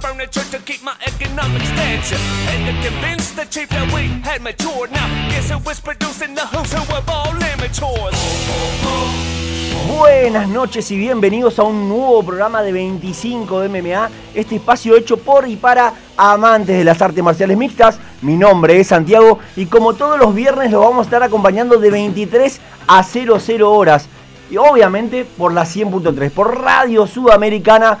furniture to keep my economic. And to convince the chief that we had matured. Now, guess was producing the who's who of all? Buenas noches y bienvenidos a un nuevo programa de 25 de MMA, este espacio hecho por y para amantes de las artes marciales mixtas. Mi nombre es Santiago y como todos los viernes lo vamos a estar acompañando de 23 a 00 horas. Y obviamente por la 100.3, por Radio Sudamericana,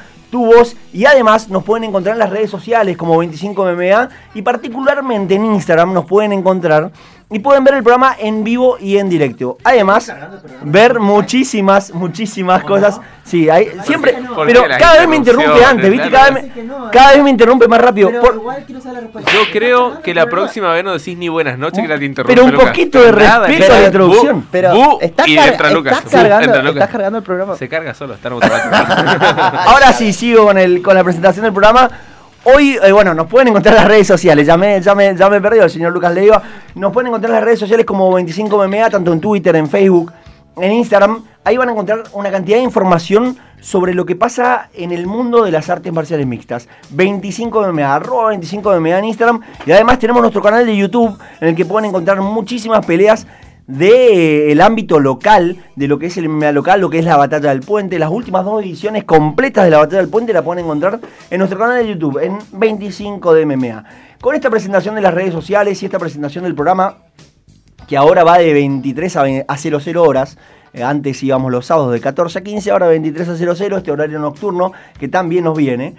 Y además nos pueden encontrar en las redes sociales como 25MMA y particularmente en Instagram nos pueden encontrar y pueden ver el programa en vivo y en directo. Además, ver muchísimas, muchísimas cosas. Sí, hay, siempre, ¿Por pero cada vez me interrumpe antes, ¿viste? Claro. Cada vez, me- cada vez me interrumpe más rápido. Pero Por- igual quiero saber la respuesta. Yo creo que la próxima vez no decís ni buenas noches que la te interrumpe pero un Lucas. poquito de respeto a la introducción. Bu- Pero bu- estás, y car- entra Lucas. estás Bu- cargando, entra Lucas. estás cargando el programa. Se carga solo, está en automático. Ahora sí, sigo con, el, con la presentación del programa. Hoy, eh, bueno, nos pueden encontrar en las redes sociales. Ya me, ya me, el señor Lucas Leiva. Nos pueden encontrar en las redes sociales como 25MMA, tanto en Twitter, en Facebook, en Instagram. Ahí van a encontrar una cantidad de información sobre lo que pasa en el mundo de las artes marciales mixtas. 25MMA, arroba 25MMA en Instagram. Y además tenemos nuestro canal de YouTube en el que pueden encontrar muchísimas peleas del ámbito local, de lo que es el MMA local, lo que es la batalla del puente. Las últimas dos ediciones completas de la batalla del puente la pueden encontrar en nuestro canal de YouTube, en 25 de MMA. Con esta presentación de las redes sociales y esta presentación del programa, que ahora va de 23 a, ve- a 00 horas. Eh, Antes íbamos los sábados de 14 a 15, ahora 23 a 00, este horario nocturno que también nos viene.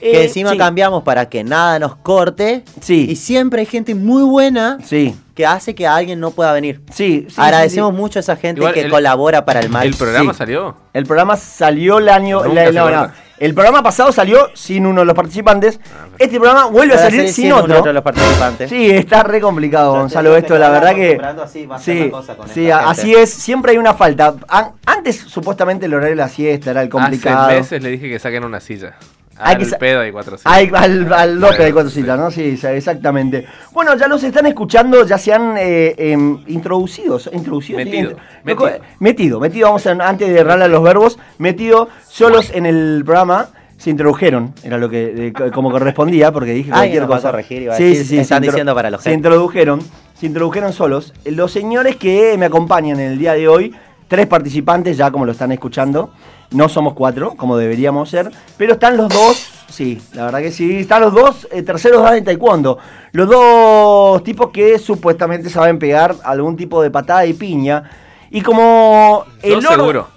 Que Eh, encima sí, cambiamos para que nada nos corte. Sí. Y siempre hay gente muy buena Sí, que hace que alguien no pueda venir. sí, sí. Agradecemos sí, sí. mucho a esa gente Igual que el- colabora para el mal. ¿El programa Sí. salió? El programa salió el año. La- no, no. El programa pasado salió sin uno de los participantes. Ah, Este programa vuelve a salir sin uno otro. de los participantes. Sí, está re complicado, Gonzalo, esto, la verdad que. acostumbrando, así va a ser Sí, la cosa con sí, así es, siempre hay una falta. An- antes, supuestamente, el horario de la siesta era el complicado. Hace meses le dije que saquen una silla. Hay Al que sa- pedo hay cuatro sillas. Ay, al, al dope de Bueno, cuatro sí. citas, ¿no? Sí, sí, exactamente. Bueno, ya los están escuchando, ya se han eh, em. ¿Introducidos? sí, Metido, metido. metido, metido, vamos a, antes de errarle a los verbos, metido solos en el programa. Se introdujeron, era lo que de- como correspondía, porque dije cualquier Alguien nos va a cosa. corregir a decir, están se intro- diciendo para los Se introdujeron, se introdujeron solos. Los señores que me acompañan en el día de hoy, tres participantes, ya como lo están escuchando, no somos cuatro, como deberíamos ser, pero están los dos, sí, la verdad que sí, están los dos eh, terceros dan en taekwondo. Los dos tipos que supuestamente saben pegar algún tipo de patada y piña. Y como Yo el or- seguro.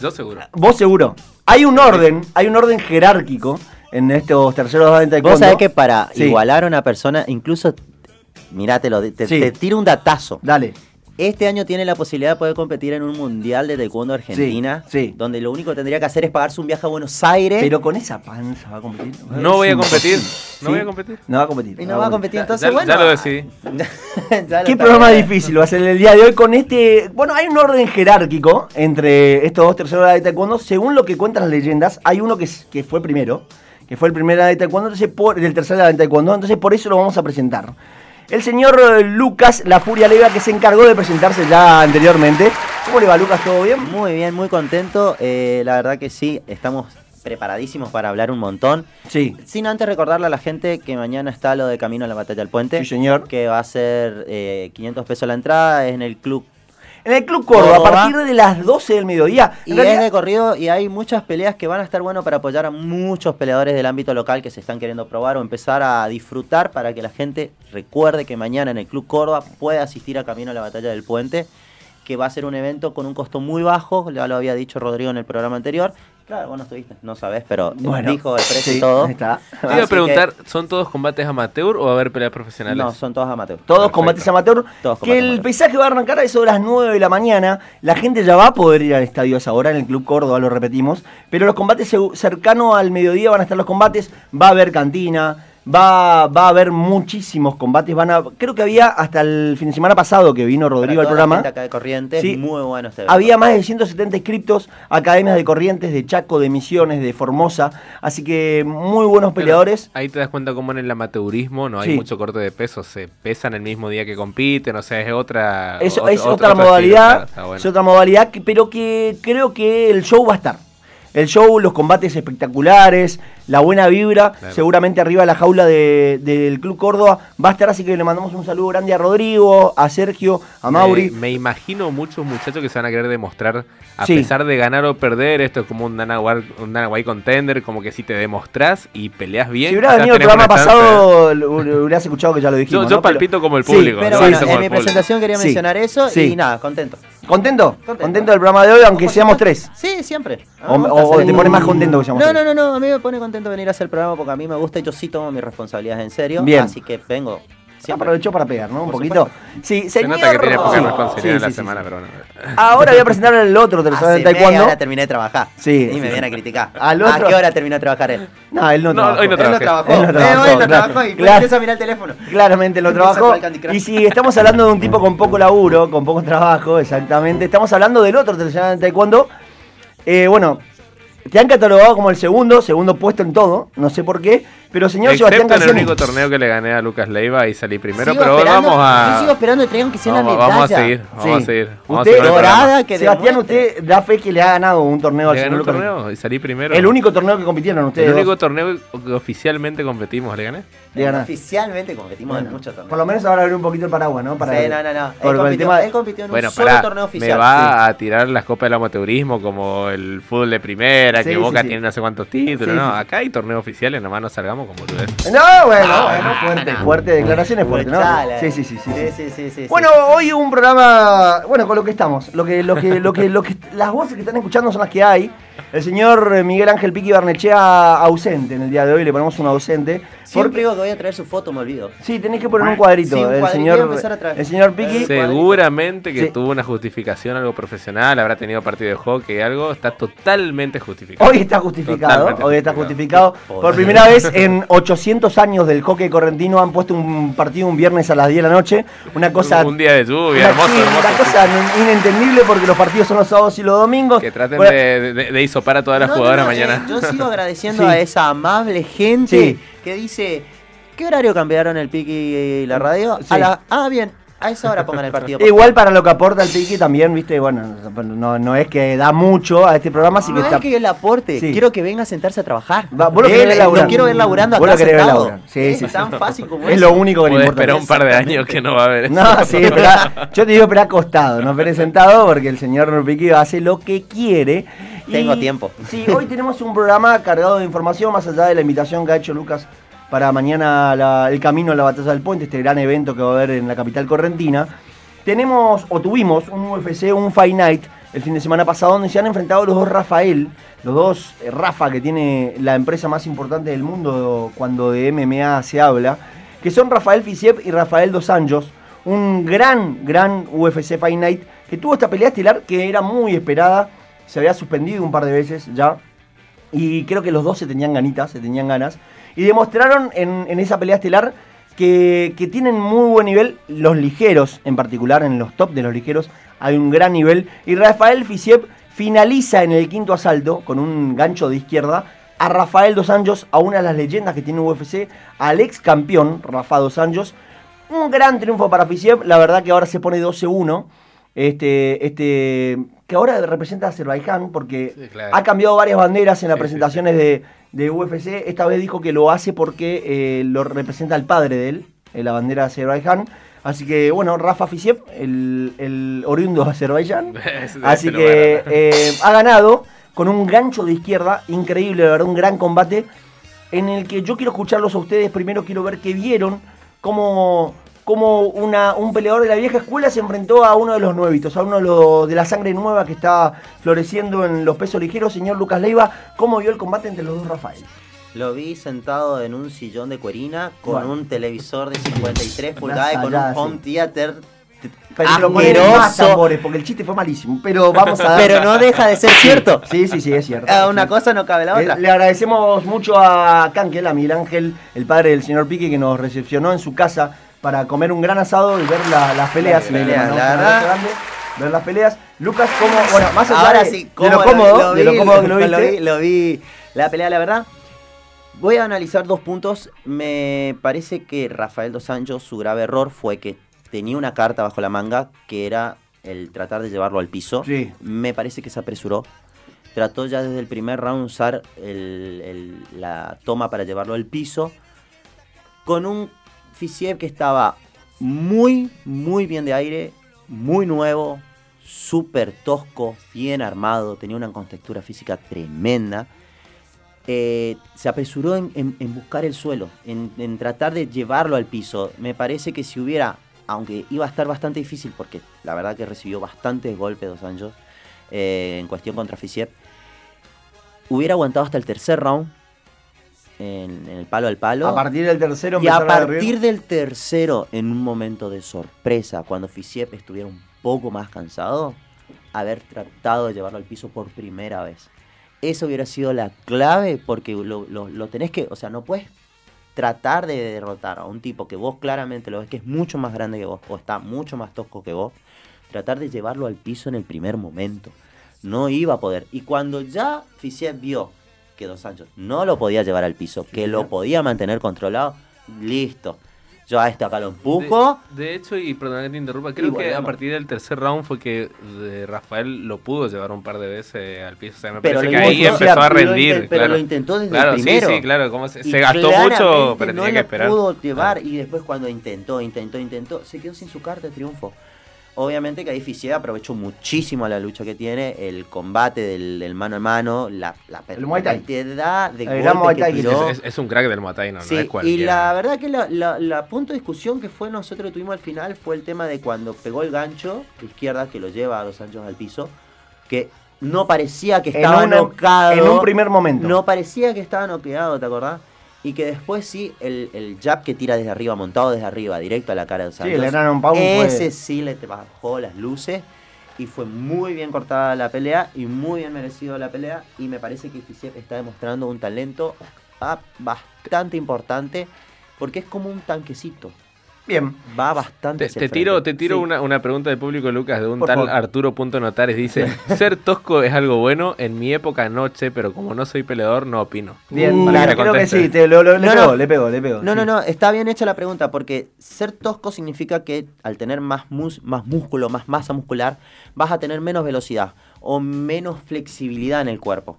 Yo seguro. Vos seguro. Hay un orden, hay un orden jerárquico en estos terceros dan en taekwondo. Vos sabés que para Sí. igualar a una persona, incluso, mirátelo, te, Sí. te tiro un datazo. Dale. Este año tiene la posibilidad de poder competir en un mundial de taekwondo Argentina, Sí, sí. donde lo único que tendría que hacer es pagarse un viaje a Buenos Aires. Pero con esa panza va a competir. No voy a competir. No voy a competir. No va a competir. y no va a competir, entonces ya, bueno. ya lo decidí. ya lo Qué programa bien. difícil va a ser el día de hoy con este. Bueno, hay un orden jerárquico entre estos dos terceros de taekwondo. Según lo que cuentan las leyendas, hay uno que, es- que fue primero, que fue el primer de taekwondo, entonces por, del tercer de taekwondo, entonces por eso lo vamos a presentar. El señor eh, Lucas La Furia Leiva, que se encargó de presentarse ya anteriormente. ¿Cómo le va, Lucas? ¿Todo bien? Muy bien, muy contento. Eh, la verdad que sí, estamos preparadísimos para hablar un montón. Sí. Sin antes recordarle a la gente que mañana está lo de Camino a la Batalla del Puente. Sí, señor. Que va a ser eh, 500 pesos la entrada, es en el club. En el Club Córdoba, a partir de las 12 del mediodía. Y realidad- es de corrido y hay muchas peleas que van a estar bueno para apoyar a muchos peleadores del ámbito local que se están queriendo probar o empezar a disfrutar para que la gente recuerde que mañana en el Club Córdoba puede asistir a Camino a la Batalla del Puente, que va a ser un evento con un costo muy bajo, ya lo había dicho Rodrigo en el programa anterior. Claro, vos no estuviste, no sabés, pero Bueno, dijo el precio sí, y todo. está. Te iba a preguntar, que- ¿son todos combates amateur o va a haber peleas profesionales? No, son todos amateurs. Todos Perfecto. combates amateur. Todos que combates el amateur. paisaje va a arrancar a eso de las 9 de la mañana. La gente ya va a poder ir al estadio a esa hora, en el Club Córdoba, lo repetimos. Pero los combates segu- cercano al mediodía van a estar los combates. Va a haber cantina. Va, va a haber muchísimos combates. Van a, creo que había hasta el fin de semana pasado que vino Rodrigo al Para toda la programa. gente acá de Corrientes, Sí. muy bueno este. Había más de 170 inscriptos, academias de Corrientes, de Chaco, de Misiones, de Formosa. Así que muy buenos Pero peleadores. Ahí te das cuenta cómo en el amateurismo no hay Sí. mucho corte de peso, se pesan el mismo día que compiten, o sea, es otra Es, otro- es otra estilo, modalidad, claro, está bueno. es otra modalidad, pero que creo que el show va a estar. El show, los combates espectaculares, la buena vibra. Claro. Seguramente arriba de la jaula de- del Club Córdoba va a estar, así que le mandamos un saludo grande a Rodrigo, a Sergio, a Mauri. Me, me imagino muchos muchachos que se van a querer demostrar, a Sí. pesar de ganar o perder, esto es como un Dana White, un Dana White contender, como que si te demostrás y peleas bien. si hubiera venido el programa pasado, hubieras escuchado que ya lo dijimos. Yo, yo ¿no? Pero- palpito como el Sí, público. Pero bueno, en mi público. presentación quería Sí. mencionar eso Sí. y nada, contento. ¿Contento? Contento. ¿Contento del programa de hoy, aunque seamos tres? Sí, siempre. O- hacer te pone más contento que seamos No, tres. no, no, no, a mí me pone contento venir a hacer el programa porque a mí me gusta y yo sí tomo mis responsabilidades en serio. Bien. Así que vengo. Se Siempre. aprovechó para pegar, ¿no? Un Por poquito. Sí, Se señor. nota que tiene poca Sí, responsabilidad sí, en la semana, sí. pero bueno. Ahora voy a presentar el otro tercero Hace de taekwondo. hora terminé de trabajar. Sí. Y me viene a criticar. Al ¿A qué hora terminó de trabajar él? No, él no, No, trabajó. hoy no Él no trabajó. Él no Eh, trabajó, hoy no claro. trabajó y Claro. empieza a mirar el teléfono. Claramente lo trabajó. Y si estamos hablando de un tipo con poco laburo, con poco trabajo, exactamente, estamos hablando del otro tercero de taekwondo. Eh, bueno, te han catalogado como el segundo, segundo puesto en todo, no sé por qué, pero señor Sebastián Excepto en el único torneo que le gané a Lucas Leiva y salí primero, Sigo pero vamos a. Yo sigo esperando que traigan que sea una medalla. vamos a seguir, vamos Sí. a seguir. Vamos Usted, a el dorada, que Sebastián, demuestre. usted da fe que le ha ganado un torneo al señor un Lucas. torneo y salí primero. El único torneo que compitieron ustedes. El único dos. torneo que oficialmente competimos, ¿le gané? Le. Oficialmente competimos Bueno, en muchos torneos. Por lo menos ahora abrir un poquito el paraguas, ¿no? Para sí, no, no, no. Él por el compitió, tema de- él compitió en Bueno, un solo pará, torneo oficial. me va a tirar las copas del amateurismo como el fútbol de primera, que Boca tiene no sé cuántos títulos, no, acá hay torneos oficiales, nomás no salgamos como tú ves. No, bueno, bueno, fuerte, fuerte, declaraciones fuertes, ¿no? Sí, sí, sí. Sí, sí, sí, sí, Bueno, hoy un programa, bueno, con lo que estamos, lo que, lo que, lo que, lo que, las voces que están escuchando son las que hay. El señor eh, Miguel Ángel Piqui Barnechea ausente en el día de hoy, le ponemos un ausente. Siempre Porque, digo que voy a traer su foto, me olvido. sí, tenés que poner un cuadrito. Sí, un el señor, voy a empezar a traer. el señor Piqui. Sí. Seguramente que Sí. tuvo una justificación, algo profesional, habrá tenido partido de hockey, algo, está totalmente justificado. Hoy está justificado, Totalmente hoy está justificado. justificado. Por primera vez en 800 años del hockey correntino han puesto un partido un viernes a las 10 de la noche. Una cosa un día de lluvia, Una, hermoso, una cosa inentendible porque los partidos son los sábados y los domingos. Que traten Bueno, de, de, de hisopar a todas las No, no, jugadoras no, mañana. eh, yo sigo agradeciendo Sí. a esa amable gente Sí. que dice, ¿qué horario cambiaron el pique y la radio? Sí. A la- ah, bien, a esa hora pongan el partido. Igual para lo que aporta el Piqui también, viste, bueno, no, no es que da mucho a este programa, así favor. que No está... es que yo le aporte, Sí. quiero que venga a sentarse a trabajar. Va, vos lo Él, querés ver eh, laburar. lo quiero ver laburando Vos acá lo querés ver. Sí, Es sí, sí. tan fácil como Es eso. lo único que le importa. esperar un par de años que no va a haber. No, sí, espera, yo te digo esperar acostado, no esperé sentado porque el señor Piqui hace lo que quiere. Y- Tengo tiempo. Sí, hoy tenemos un programa cargado de información, más allá de la invitación que ha hecho Lucas para mañana la- el camino a la batalla del puente, este gran evento que va a haber en la capital correntina. Tenemos, o tuvimos, un UFC, un Fight Night el fin de semana pasado, donde se han enfrentado los dos Rafael, los dos eh, Rafa, que tiene la empresa más importante del mundo cuando de MMA se habla, que son Rafael Fisiev y Rafael Dos Anjos, un gran, gran UFC Fight Night, que tuvo esta pelea estelar que era muy esperada, se había suspendido un par de veces ya, y creo que los dos se tenían ganitas, se tenían ganas. Y demostraron en, esa pelea estelar que, que tienen muy buen nivel, los ligeros en particular, en los top de los ligeros hay un gran nivel. Y Rafael Fisiev finaliza en el quinto asalto con un gancho de izquierda a Rafael Dos Anjos, a una de las leyendas que tiene UFC, al ex campeón Rafa Dos Anjos. Un gran triunfo para Fisiev, la verdad que ahora se pone 12-1. Este, este, que ahora representa a Azerbaiyán porque Sí, claro. ha cambiado varias banderas en las Sí, sí, presentaciones De, de UFC. Esta vez dijo que lo hace porque eh, lo representa el padre de él, eh, la bandera de Azerbaiyán. Así que bueno, Rafa Fisiev, el, el oriundo de Azerbaiyán. Es de Así que eh, ha ganado con un gancho de izquierda, increíble, la verdad, un gran combate. En el que yo quiero escucharlos a ustedes. Primero quiero ver qué vieron, cómo, cómo una, un peleador de la vieja escuela se enfrentó a uno de los nuevitos, a uno de, los, de la sangre nueva que está floreciendo en los pesos ligeros. Señor Lucas Leiva, ¿cómo vio el combate entre los dos Rafael? Lo vi sentado en un sillón de cuerina con Bueno. un televisor de 53 pulgadas y con un home theater Pero más tambores, porque el chiste fue malísimo. Pero vamos a Pero no deja de ser cierto. Sí, sí, sí, es cierto. Una Sí. cosa no cabe la Eh, otra. Le agradecemos mucho a Cankel, a Miguel Ángel, el padre del señor Pique, que nos recepcionó en su casa para comer un gran asado y ver la- las peleas. Mandamos la un verdad. grande, ver las peleas. Lucas, ¿cómo? Bueno, más allá Ahora de, sí, de ¿cómo lo cómodo, lo de lo vi? cómodo que lo vi, lo vi la pelea, la verdad. Voy a analizar dos puntos. Me parece que Rafael Dos Anjos, su grave error fue que tenía una carta bajo la manga que era el tratar de llevarlo al piso. Sí. Me parece que se apresuró. trató ya desde el primer round usar el- el- la toma para llevarlo al piso, con un Fisiev que estaba muy, muy bien de aire, muy nuevo, súper tosco, bien armado, tenía una contextura física tremenda. Eh, se apresuró en, buscar el suelo, en, tratar de llevarlo al piso. Me parece que si hubiera, aunque iba a estar bastante difícil, porque la verdad que recibió bastantes golpes dos años eh, en cuestión contra Fisiev, hubiera aguantado hasta el tercer round en, en el palo al palo. A partir del tercero Y a partir del tercero, en un momento de sorpresa, cuando Fisiev estuviera un poco más cansado, haber tratado de llevarlo al piso por primera vez. Eso hubiera sido la clave porque lo, lo- lo tenés que, o sea, no puedes tratar de derrotar a un tipo que vos claramente lo ves que es mucho más grande que vos o está mucho más tosco que vos, tratar de llevarlo al piso en el primer momento. No iba a poder. Y cuando ya Fisiev vio que Dos Santos no lo podía llevar al piso, que lo podía mantener controlado, listo. Yo a este acá lo empujo. De, de hecho, y perdón que te interrumpa, creo que a partir del tercer round fue que de Rafael lo pudo llevar un par de veces al piso. O sea, me Pero parece que ahí empezó a rendir. pero claro. lo intentó desde el Claro, primero. Sí, sí, claro. Como se, gastó mucho, pero no tenía que lo esperar. pudo llevar Ah. y después cuando intentó, intentó, intentó, se quedó sin su carta de triunfo. Obviamente que ahí Fisiev aprovechó muchísimo la lucha que tiene, el combate del, del mano a mano, la, cantidad de El golpes que tiró. Es, es- es un crack del Muay Thai, no, no Sí, es y la verdad que la, la- la punto de discusión que fue nosotros tuvimos al final fue el tema de cuando pegó el gancho izquierda que lo lleva a dos anchos al piso, que no parecía que En estaba un- noqueado. en un primer momento. No parecía que estaba noqueado, ¿te acordás? Y que después sí, el, el jab que tira desde arriba, montado desde arriba, directo a la cara de Dos Sí, el Pau fue- Ese sí le bajó las luces. Y fue muy bien cortada la pelea y muy bien merecido la pelea. Y me parece que Fisiev está demostrando un talento bastante importante porque es como un tanquecito. Bien. Va bastante Te, hacia te tiro, te tiro Sí. una, una pregunta del público, Lucas, de un Por tal. Arturo.notares. Dice, ser tosco es algo bueno, en mi época noche, pero como no soy peleador, no opino. Bien, Uh, que que creo que sí, te, lo, lo- le, No, pegó, no. le pegó, le pegó. No, sí. no, no, está bien hecha la pregunta porque ser tosco significa que al tener más, mus- más músculo, más masa muscular, vas a tener menos velocidad o menos flexibilidad en el cuerpo.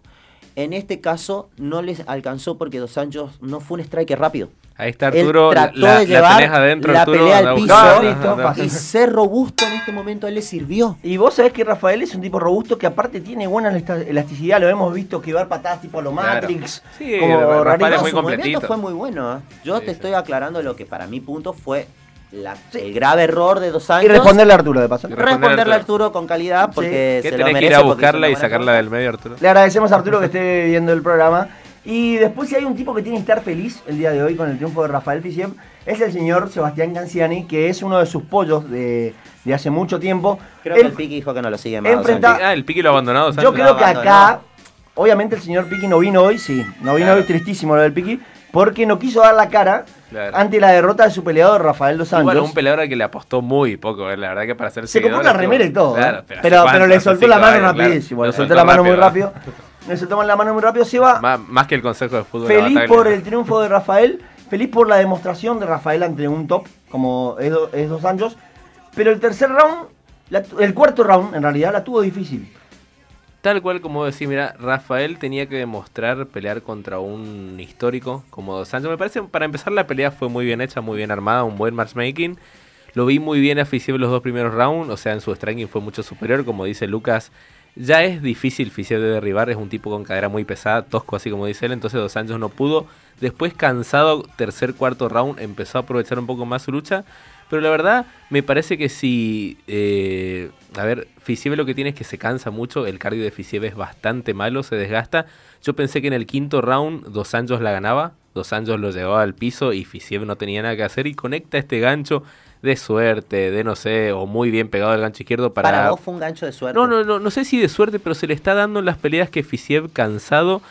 En este caso no les alcanzó porque Dos Anjos no fue un striker rápido. Ahí está Él Arturo, la, trató la- de llevar adentro, la Arturo. pelea al piso. No. Y ser robusto en este momento a él le sirvió. Y vos sabés que Rafael es un tipo robusto que aparte tiene buena elasticidad, lo hemos visto que dar patadas tipo a lo Claro. Matrix. Sí, como Rafael es muy su movimiento completito. fue muy bueno. ¿eh? Yo Sí, te sí. estoy aclarando lo que para mi punto fue la- el grave error de Dos Anjos. Y responderle a Arturo de paso. Responderle responderle a Arturo con calidad porque ¿Qué se lo tenés que merece ir a buscarla y sacarla cosa. del medio, Arturo? Le agradecemos a Arturo que esté viendo el programa. Y después, si hay un tipo que tiene que estar feliz el día de hoy con el triunfo de Rafael Fisiem, es el señor Sebastián Canciani, que es uno de sus pollos de, de hace mucho tiempo. Creo que Él- el Piqui dijo que no lo sigue más. enfrenta-. Ah, el Piqui lo abandonado. Yo creo que acá, obviamente el señor Piqui no vino hoy, sí, no vino Claro. hoy, tristísimo lo del Piqui, porque no quiso dar la cara Claro. ante la derrota de su peleador Rafael Dos Santos. bueno, un peleador al que le apostó muy poco, eh, la verdad que para ser Se compró estuvo- remera y todo, Claro, ¿eh? pero, pero, ¿hace pero le soltó la mano rapidísimo, le soltó la mano muy rápido. Le soltó la mano muy rápido, se va Má- Más, que el consejo de fútbol. feliz por el triunfo de Rafael, feliz por la demostración de Rafael ante un top, como es, do- es Dos Anjos, pero el tercer round, la el cuarto round en realidad la tuvo difícil. Tal cual como decía, mira, Rafael tenía que demostrar pelear contra un histórico como Dos Santos. Me parece, para empezar, la pelea fue muy bien hecha, muy bien armada, un buen matchmaking. Lo vi muy bien a Fisiev los dos primeros rounds, o sea, en su striking fue mucho superior, como dice Lucas. Ya es difícil Fisiev de derribar, es un tipo con cadera muy pesada, tosco así como dice él, entonces Dos Santos no pudo. Después, cansado, tercer, cuarto round, empezó a aprovechar un poco más su lucha. Pero la verdad, me parece que si. eh, a ver, Fisiev lo que tiene es que se cansa mucho. El cardio de Fisiev es bastante malo, se desgasta. Yo pensé que en el quinto round, Dos Anjos la ganaba. Dos Anjos lo llevaba al piso y Fisiev no tenía nada que hacer. Y conecta este gancho de suerte, de no sé, o muy bien pegado al gancho izquierdo para. Para vos fue un gancho de suerte. No, no, no, no sé si de suerte, pero se le está dando en las peleas que Fisiev cansado.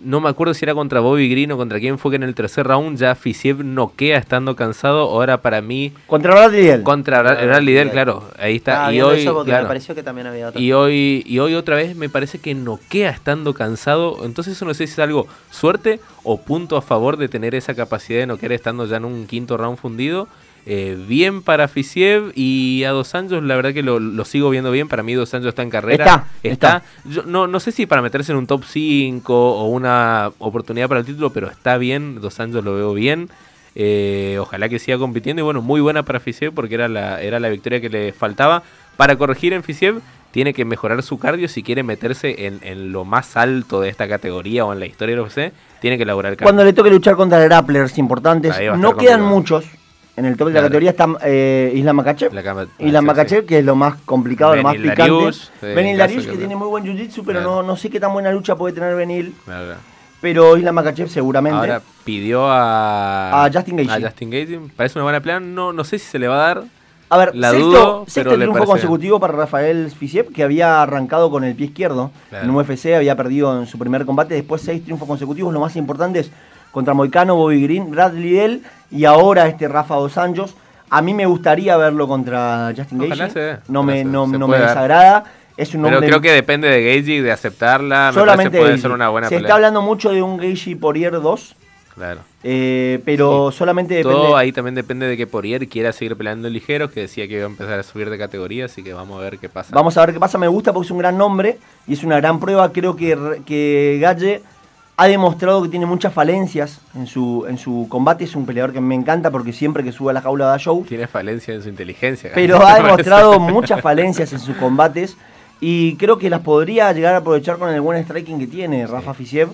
No me acuerdo si era contra Bobby Green o contra quién fue que en el tercer round ya Fisiev noquea estando cansado. Ahora para mí, Contra Bradley Diel. contra Bradley claro, ahí está. Estaba y hoy, claro, me pareció que también había otro. y hoy, y hoy otra vez me parece que noquea estando cansado. Entonces eso no sé si es algo suerte o punto a favor de tener esa capacidad de noquear estando ya en un quinto round fundido. Eh, bien para Fisiev y a Dos Anjos, la verdad que lo, lo sigo viendo bien. Para mí, Dos Anjos está en carrera. Está, está. Yo no, no sé si para meterse en un top 5 o una oportunidad para el título, pero está bien. Dos Anjos lo veo bien. Eh, ojalá que siga compitiendo. Y bueno, muy buena para Fisiev porque era la, era la victoria que le faltaba. Para corregir en Fisiev, tiene que mejorar su cardio si quiere meterse en, en lo más alto de esta categoría o en la historia del UFC. Tiene que elaborar cardio. Cuando le toque luchar contra grapplers importantes, no quedan muchos. En el top de la categoría está eh, Islam Makachev. La cama- Islam sí, que es lo más complicado, lo más picante. Sí, Benil caso que que- tiene muy buen jiu-jitsu, pero no, no sé qué tan buena lucha puede tener Benil. Pero Islam Makachev seguramente. Ahora pidió a, A Justin Gaethje. A Justin Gaethje. Parece una buena plan. No, no sé si se le va a dar. A ver, La sexto, dudo, sexto pero triunfo consecutivo para Rafael Fisiev, que había arrancado con el pie izquierdo Claro. en UFC, había perdido en su primer combate, después seis triunfos consecutivos, lo más importante es contra Moicano, Bobby Green, Bradley Dell y ahora este Rafa Dos Anjos. A mí me gustaría verlo contra Justin dé, no me, no, no me desagrada, es un Pero creo que depende de Gaethje, de aceptarla. Me solamente parece puede ser una buena Se pelea. está hablando mucho de un Gaethje Poirier 2, Claro. eh, pero solamente depende... Todo ahí también depende de que Poirier quiera seguir peleando en ligeros, que decía que iba a empezar a subir de categoría, así que vamos a ver qué pasa. Vamos a ver qué pasa. Me gusta porque es un gran nombre y es una gran prueba. Creo que, que Galle ha demostrado que tiene muchas falencias en su, en su combate. Es un peleador que me encanta porque siempre que sube a la jaula da show. Tiene falencia en su inteligencia. Pero ha demostrado muchas falencias en sus combates y creo que las podría llegar a aprovechar con el buen striking que tiene Rafa Fisiev.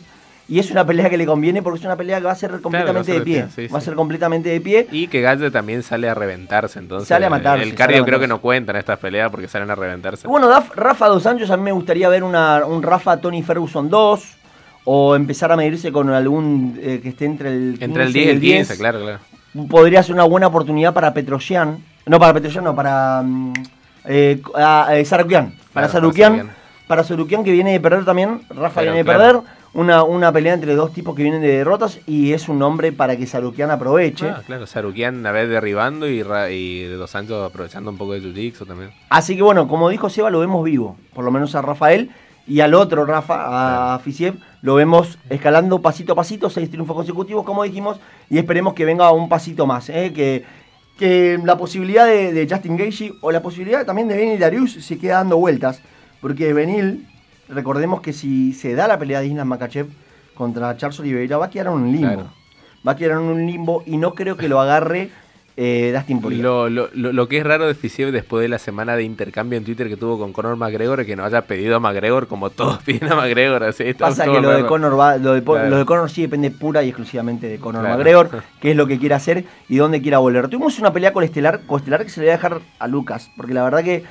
Y es una pelea que le conviene porque es una pelea que va a ser completamente ser de pie. de pie, sí, va a sí. ser completamente de pie. Y que Galle también sale a reventarse, entonces. Sale a matarse, El cardio creo que no cuenta en estas peleas porque salen a reventarse. Bueno, Rafa Dos Anjos, a mí me gustaría ver una, un Rafa Tony Ferguson 2 o empezar a medirse con algún eh, que esté entre el 15 Entre el 10 y el 15, claro, claro. Podría ser una buena oportunidad para Petrosian. No, para Petrosian, no, para mm, eh, a- eh, Sarukian. Para Claro, para Sarukian. Sarukian. Para Sarukian que viene de perder también. Rafa Pero, viene de claro. perder. Una, una pelea entre dos tipos que vienen de derrotas y es un nombre para que Sarukian aproveche. Ah, claro, Sarukian a vez derribando y, y de Dos Santos aprovechando un poco de Jiu-Jitsu también. Así que bueno, como dijo Seba, lo vemos vivo. Por lo menos a Rafael. Y al otro, Rafa, a Fisiev, lo vemos escalando pasito a pasito, seis triunfos consecutivos, como dijimos, y esperemos que venga un pasito más. ¿eh? Que, que la posibilidad de, de Justin Gaethje o la posibilidad también de Benil Darius se queda dando vueltas. Porque Benil, recordemos que si se da la pelea de Islam Makachev contra Charles Oliveira, va a quedar en un limbo. Claro. Va a quedar en un limbo y no creo que lo agarre eh, Dustin Poirier. Lo, lo, lo, lo que es raro de Fisiev después de la semana de intercambio en Twitter que tuvo con Conor McGregor es que no haya pedido a McGregor como todos piden a McGregor. Así, Pasa que lo de. Conor va, lo de, Claro. lo de Conor sí depende pura y exclusivamente de Conor Claro. McGregor, qué es lo que quiere hacer y dónde quiera volver. Tuvimos una pelea coestelar, coestelar que se le voy a dejar a Lucas, porque la verdad que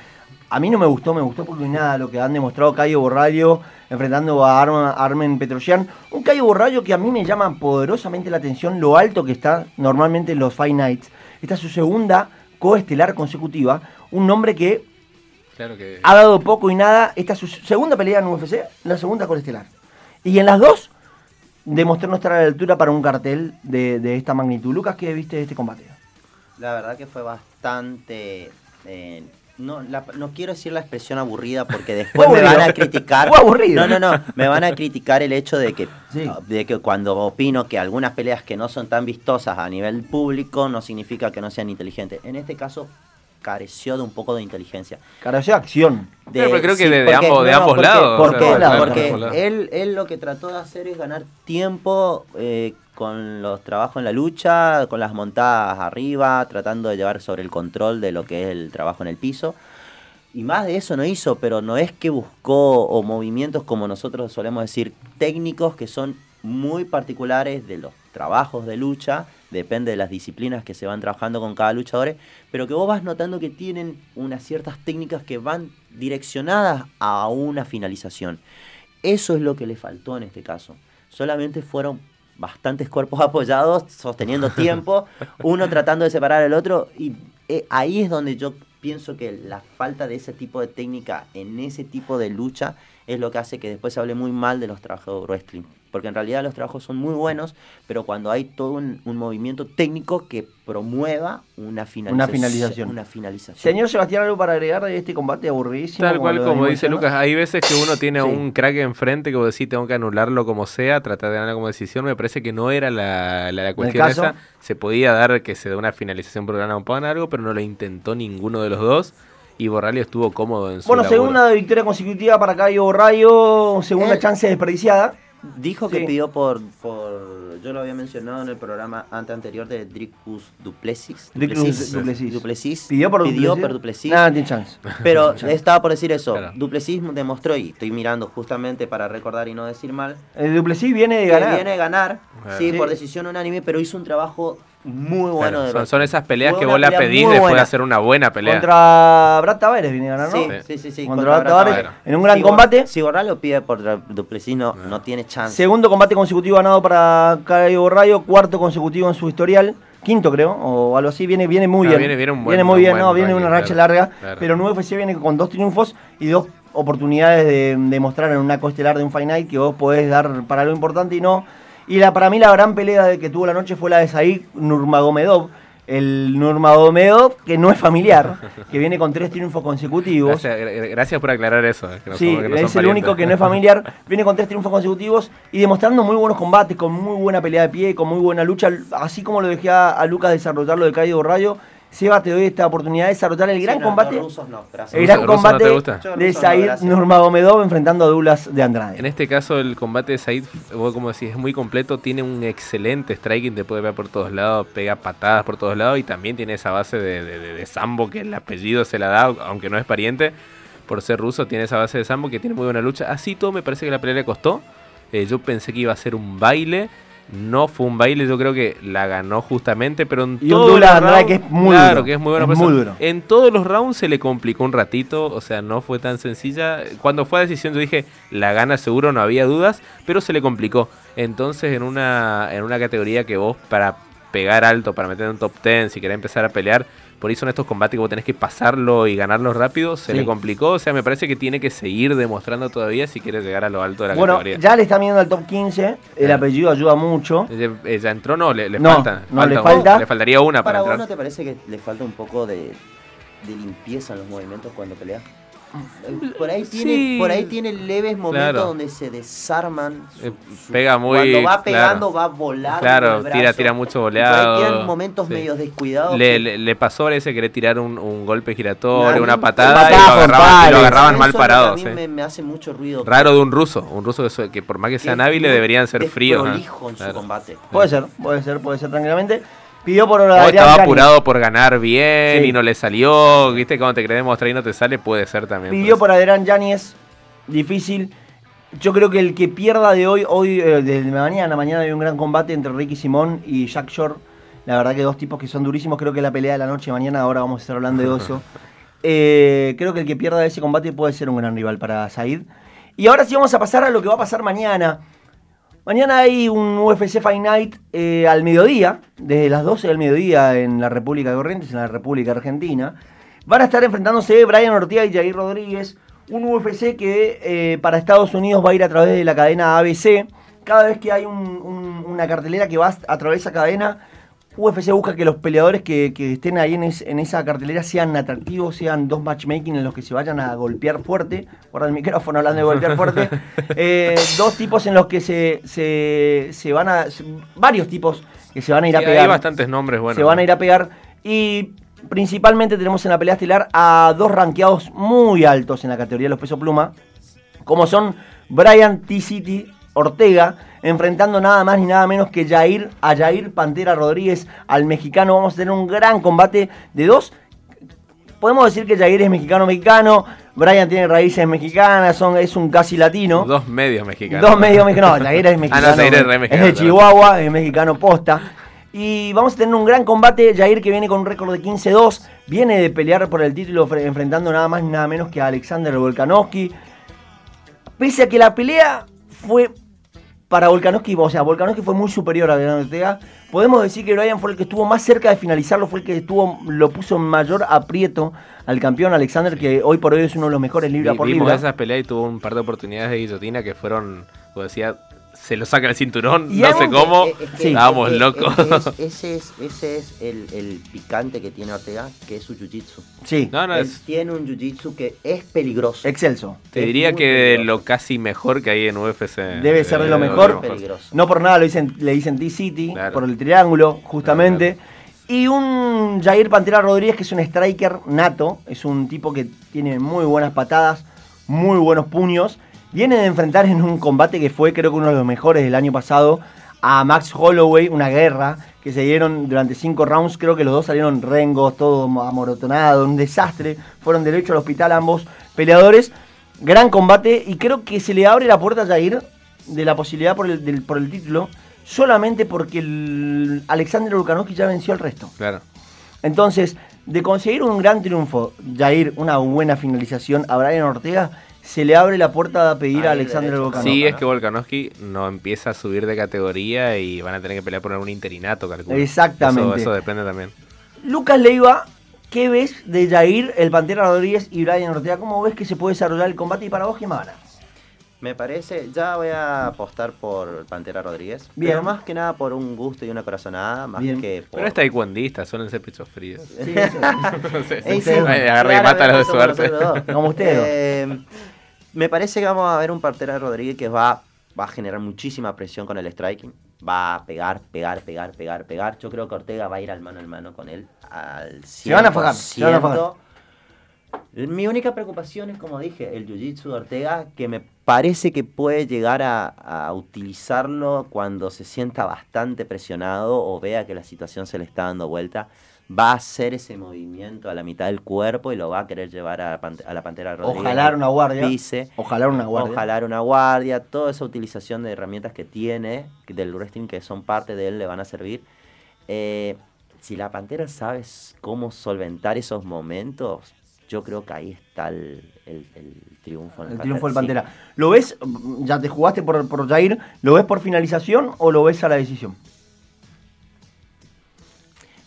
a mí no me gustó, me gustó porque nada lo que han demostrado Cayo Borrallo enfrentando a Arma- Armen Petrosian. Un Cayo Borrallo que a mí me llama poderosamente la atención lo alto que está normalmente en los Fight Nights. Esta es su segunda coestelar consecutiva, un nombre que Claro que. ha dado poco y nada. Esta es su segunda pelea en UFC, la segunda colestelar. Y en las dos demostró no estar a la altura para un cartel de, de esta magnitud. Lucas, ¿qué viste de este combate? La verdad que fue bastante... eh, no, la- no quiero decir la expresión aburrida porque después me van a criticar. No, no, no. Me van a criticar el hecho de que, Sí. de que cuando opino que algunas peleas que no son tan vistosas a nivel público no significa que no sean inteligentes. En este caso careció de un poco de inteligencia. Careció de acción. De- Pero creo que sí, de- porque- ambos- de ambos porque- lados, Porque, o sea, claro, porque de ambos lados. él, él lo que trató de hacer es ganar tiempo eh, con los trabajos en la lucha, con las montadas arriba, tratando de llevar sobre el control de lo que es el trabajo en el piso. Y más de eso no hizo, pero no es que buscó o movimientos como nosotros solemos decir técnicos que son muy particulares de los trabajos de lucha, depende de las disciplinas que se van trabajando con cada luchador, pero que vos vas notando que tienen unas ciertas técnicas que van direccionadas a una finalización. Eso es lo que le faltó en este caso. Solamente fueron bastantes cuerpos apoyados, sosteniendo tiempo, uno tratando de separar al otro, y eh, ahí es donde yo pienso que la falta de ese tipo de técnica en ese tipo de lucha es lo que hace que después se hable muy mal de los trabajos de wrestling. Porque en realidad los trabajos son muy buenos, pero cuando hay todo un, un movimiento técnico que promueva una finalización. finalización. Una finalización. Señor Sebastián, ¿algo para agregar de este combate aburridísimo? Tal cual como dice? Lucas, hay veces que uno tiene a Sí. un crack enfrente que vos decís tengo que anularlo como sea, tratar de ganarlo como decisión, me parece que no era la, la, la cuestión caso? esa. Se podía dar que se dé una finalización por ganar un pan algo, pero no lo intentó ninguno de los dos y Borralio estuvo cómodo en su Bueno, laburo. segunda victoria consecutiva para Cayo Rayo, segunda Eh. chance desperdiciada. Dijo que Sí. pidió por, por. Yo lo había mencionado en el programa ante anterior de Dricus Duplessis. Dricus Duplessis. Duplessis. ¿Pidió por Pidió Duplessis? por Duplessis. Nada, tiene chance. Pero estaba por decir eso. Claro. Duplessis demostró, y estoy mirando justamente para recordar y no decir mal, El Duplessis viene de ganar. viene a ganar, Claro. sí, Sí. por decisión unánime, pero hizo un trabajo muy bueno. Claro, de son, son esas peleas Fue que vos la pedís después de hacer una buena pelea. Contra Brad Tavares viene a ganar, ¿no? Sí, Sí. sí, sí, sí. Contra contra Brad Tavares, en un gran Si combate. Si Borrallo pide por Duplessis, no, no tiene chance. Segundo combate consecutivo ganado para Cayo Rayo, cuarto consecutivo en su historial. Quinto creo, o algo así, viene, viene muy No, bien. viene- viene un buen- muy un bien, buen no, viene una racha claro, larga. claro. Pero en UFC viene con dos triunfos y dos oportunidades de, de mostrar en una costelar de un Night que vos podés dar para lo importante y no. Y la, para mí la gran pelea de- que tuvo la noche fue la de Said Nurmagomedov. El Nurmagomedov, que no es familiar, que viene con tres triunfos consecutivos. Gracias, gra- gracias por aclarar eso. eh, que no Sí, somos- que no son es el parientes. único que no es familiar. Viene con tres triunfos consecutivos y demostrando muy buenos combates, con muy buena pelea de pie, con muy buena lucha. Así como lo dejé a, a Lucas desarrollar lo de Caído Rayo, Seba, te doy esta oportunidad de desarrollar el Sí, gran no, combate. los rusos no, gracias. el ¿Ruso- gran ruso no combate te gusta? Yo de Said. Nurmagomedov enfrentando a Douglas de Andrade. En este caso, el combate de Said, como decís, es muy completo. Tiene un excelente striking, te puede ver por todos lados, pega patadas por todos lados y también tiene esa base de, de, de- de sambo que el apellido se la da, aunque no es pariente. Por ser ruso, tiene esa base de sambo que tiene muy buena lucha. Así todo, me parece que la pelea le costó. Eh, yo pensé que iba a ser un baile. No fue un baile, yo creo que la ganó justamente, pero en Y todos los rounds- que es muy claro, duro, que es muy es muy duro. En todos los rounds se le complicó un ratito, o sea, no fue tan sencilla. Cuando fue a decisión yo dije, la gana seguro, no había dudas, pero se le complicó. Entonces, en una, en una categoría que vos para pegar alto, para meter en un top 10, si querés empezar a pelear, por ahí son estos combates que vos tenés que pasarlo y ganarlo rápido, se Sí. le complicó. O sea, me parece que tiene que seguir demostrando todavía si quiere llegar a lo alto de la Bueno, categoría. ya le está viendo al top 15, el Claro. apellido ayuda mucho. Ya, entró, no, le, le No, falta. no, le un- falta. Le faltaría una para, Para vos entrar. no te parece que le falta un poco de, de limpieza en los movimientos cuando pelea? Por ahí tiene, Sí. por ahí tiene leves momentos Claro. donde se desarman. su- Eh, su- pega muy- Cuando va pegando claro. va volar. Claro, tira- tira mucho boleado, Por ahí tienen momentos sí. medios descuidados. Le, que- le, le pasó a ese querer tirar un, un golpe giratorio, una patada y lo agarraban, y lo pares. agarraban eso mal parado. A mí sí. me, me hace mucho ruido. Raro de un ruso, un ruso que, que por más que sean es hábiles deberían ser fríos. ¿eh? desprolijo en su Claro. combate. Puede ser, puede ser, puede ser tranquilamente. Pidió por Adrián estaba apurado por ganar bien Sí. y no le salió. Viste, cuando te querés demostrar y no te sale, puede ser también. Pidió pues. por Adrián Yáñez, difícil. Yo creo que el que pierda de hoy, hoy eh, de mañana, mañana hay un gran combate entre Ricky Simón y Jack Shore. La verdad que dos tipos que son durísimos. Creo que la pelea de la noche mañana, ahora vamos a estar hablando de eso. Eh, creo que el que pierda ese combate puede ser un gran rival para Said. Y ahora sí vamos a pasar a lo que va a pasar mañana. Mañana hay un UFC Fight Night eh, al mediodía, desde las 12 del mediodía en la República de Corrientes, en la República Argentina. Van a estar enfrentándose Brian Ortega y Jair Rodríguez. Un UFC que eh, para Estados Unidos va a ir a través de la cadena ABC. Cada vez que hay un- un- una cartelera que va a través de esa cadena, UFC busca que los peleadores que, que estén ahí en, es- en esa cartelera sean atractivos, sean dos matchmaking en los que se vayan a golpear fuerte. Guarda el micrófono hablando de golpear fuerte. Eh, dos tipos en los que se, se, se van a. se- varios tipos que se van a ir a pegar. hay bastantes nombres buenos. se van a ir a pegar. Y principalmente tenemos en la pelea estelar a dos rankeados muy altos en la categoría de los pesos pluma, como son Brian T-City Ortega, enfrentando nada más ni nada menos que Jair, a Jair Pantera Rodríguez, al mexicano. Vamos a tener un gran combate de dos. Podemos decir que Jair es mexicano-mexicano, Brian tiene raíces mexicanas, son, es un casi latino. Dos medios mexicanos. Dos medios mexicanos. No, Jair es mexicano. Ah, no, Jair es re es mexicano, de. Chihuahua, es mexicano posta. Y vamos a tener un gran combate. Jair que viene con un récord de 15-2. Viene de pelear por el título fre- enfrentando nada más ni nada menos que a Alexander Volkanovski. Pese a que la pelea fue para Volkanovski, o sea, Volkanovski fue muy superior a Brian Ortega. Podemos decir que Brian fue el que estuvo más cerca de finalizarlo, fue el que estuvo, lo puso en mayor aprieto al campeón Alexander, que hoy por hoy es uno de los mejores libra Vi- por Vimos libra. esas peleas y tuvo un par de oportunidades de guillotina que fueron, como decía, se lo saca el cinturón, Y no sé cómo, Eh, Sí. estábamos es que- locos. es ese es, ese es el, el picante que tiene Ortega, que es su jiu-jitsu. Sí, No, no, Él es- tiene un jiu-jitsu que es peligroso. excelso. te es diría que peligroso. lo casi mejor que hay en UFC. Debe ser de lo Eh, mejor. Peligroso. No por nada lo dicen, le dicen T-City, Claro. por el triángulo, justamente. Y un Jair Pantera Rodríguez, que es un striker nato, es un tipo que tiene muy buenas patadas, muy buenos puños. Viene de enfrentar en un combate que fue, creo que uno de los mejores del año pasado, a Max Holloway, una guerra que se dieron durante cinco rounds. Creo que los dos salieron rengos, todo amorotonado, un desastre. Fueron derecho al hospital ambos peleadores. Gran combate y creo que se le abre la puerta a Jair de la posibilidad por el, del- por el título solamente porque el Alexander Volkanovski ya venció al resto. Claro. Entonces, de conseguir un gran triunfo, Jair, una buena finalización a Brian Ortega, se le abre la puerta a pedir a Alexander. Volkanovski. Sí, es que Volkanovski no empieza a subir de categoría y van a tener que pelear por un interinato, calculo. Exactamente. Eso, eso depende también. Lucas Leiva, ¿qué ves de Jair, el Pantera Rodríguez y Brian Ortega? ¿Cómo ves que se puede desarrollar el combate? Y para vos, ¿quién va a ganar? Me parece, ya voy a apostar por Pantera Rodríguez. Bien. Pero más que nada por un gusto y una corazonada, más Bien. que por... Pero es taekwondista, suelen ser pechos fríos. Sí, sí. No sé, sí, sí, agarra y mata a los de suerte. Como ustedes dos. Eh, me parece que vamos a ver un Pantera Rodríguez que va, va a generar muchísima presión con el striking. Va a pegar, pegar, pegar, pegar, pegar. Yo creo que Ortega va a ir al mano al mano con él. Al 100%. Se van a fajar, se van a fajar. Mi única preocupación es, como dije, el jiu-jitsu de Ortega, que me parece que puede llegar a, a utilizarlo cuando se sienta bastante presionado o vea que la situación se le está dando vuelta. Va a hacer ese movimiento a la mitad del cuerpo y lo va a querer llevar a, la Pantera Rodríguez. O jalar una guardia. Pise, O jalar una guardia. o jalar una guardia. Toda esa utilización de herramientas que tiene del wrestling que son parte de él le van a servir. Eh, si la Pantera sabe cómo solventar esos momentos, yo creo que ahí está el, el- el triunfo. El triunfo del sí. Pantera. ¿Lo ves, ya te jugaste por, por Jair, ¿lo ves por finalización o lo ves a la decisión?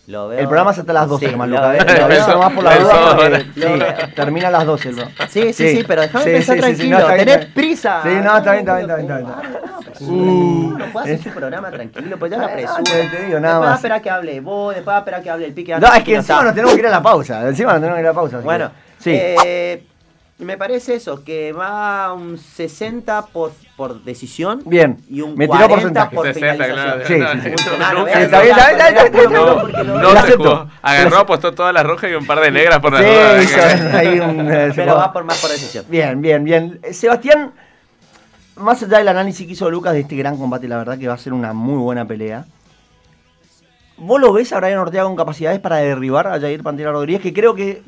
Lo veo- El programa es hasta las 12, Sí, hermano. lo veo- ¿eh? Lo veo- nomás por la duda. porque- sí, termina a las 12 el programa. Sí, sí, sí, pero déjame Sí, pensar sí, sí, sí, tranquilo. no, está bien, tenés está bien. prisa. Sí, no, está bien, está bien, está bien, no. Uno puede hacer su programa tranquilo, pues ya la Ah, apresura. te- digo, nada después va a más. esperar que hable vos, después va a esperar que hable el pique. No, es que no encima nos tenemos que ir a la pausa. Encima nos tenemos que ir a la pausa. Bueno, que- sí. eh, me parece eso, que va un 60 por, por decisión Bien, y un me tiró 40 porcentaje. por 60, finalización. claro. Sí, No, no, no, está bien, No se acepto. jugó. Agarró, apostó todas las rojas y un par de negras por la Sí, eh, Pero va por más por decisión. Bien, bien, bien. Eh, Sebastián, más allá del análisis que hizo Lucas de este gran combate, la verdad que va a ser una muy buena pelea. ¿Vos lo ves a Brian Ortega con capacidades para derribar a Jair Pantera Rodríguez? Que creo que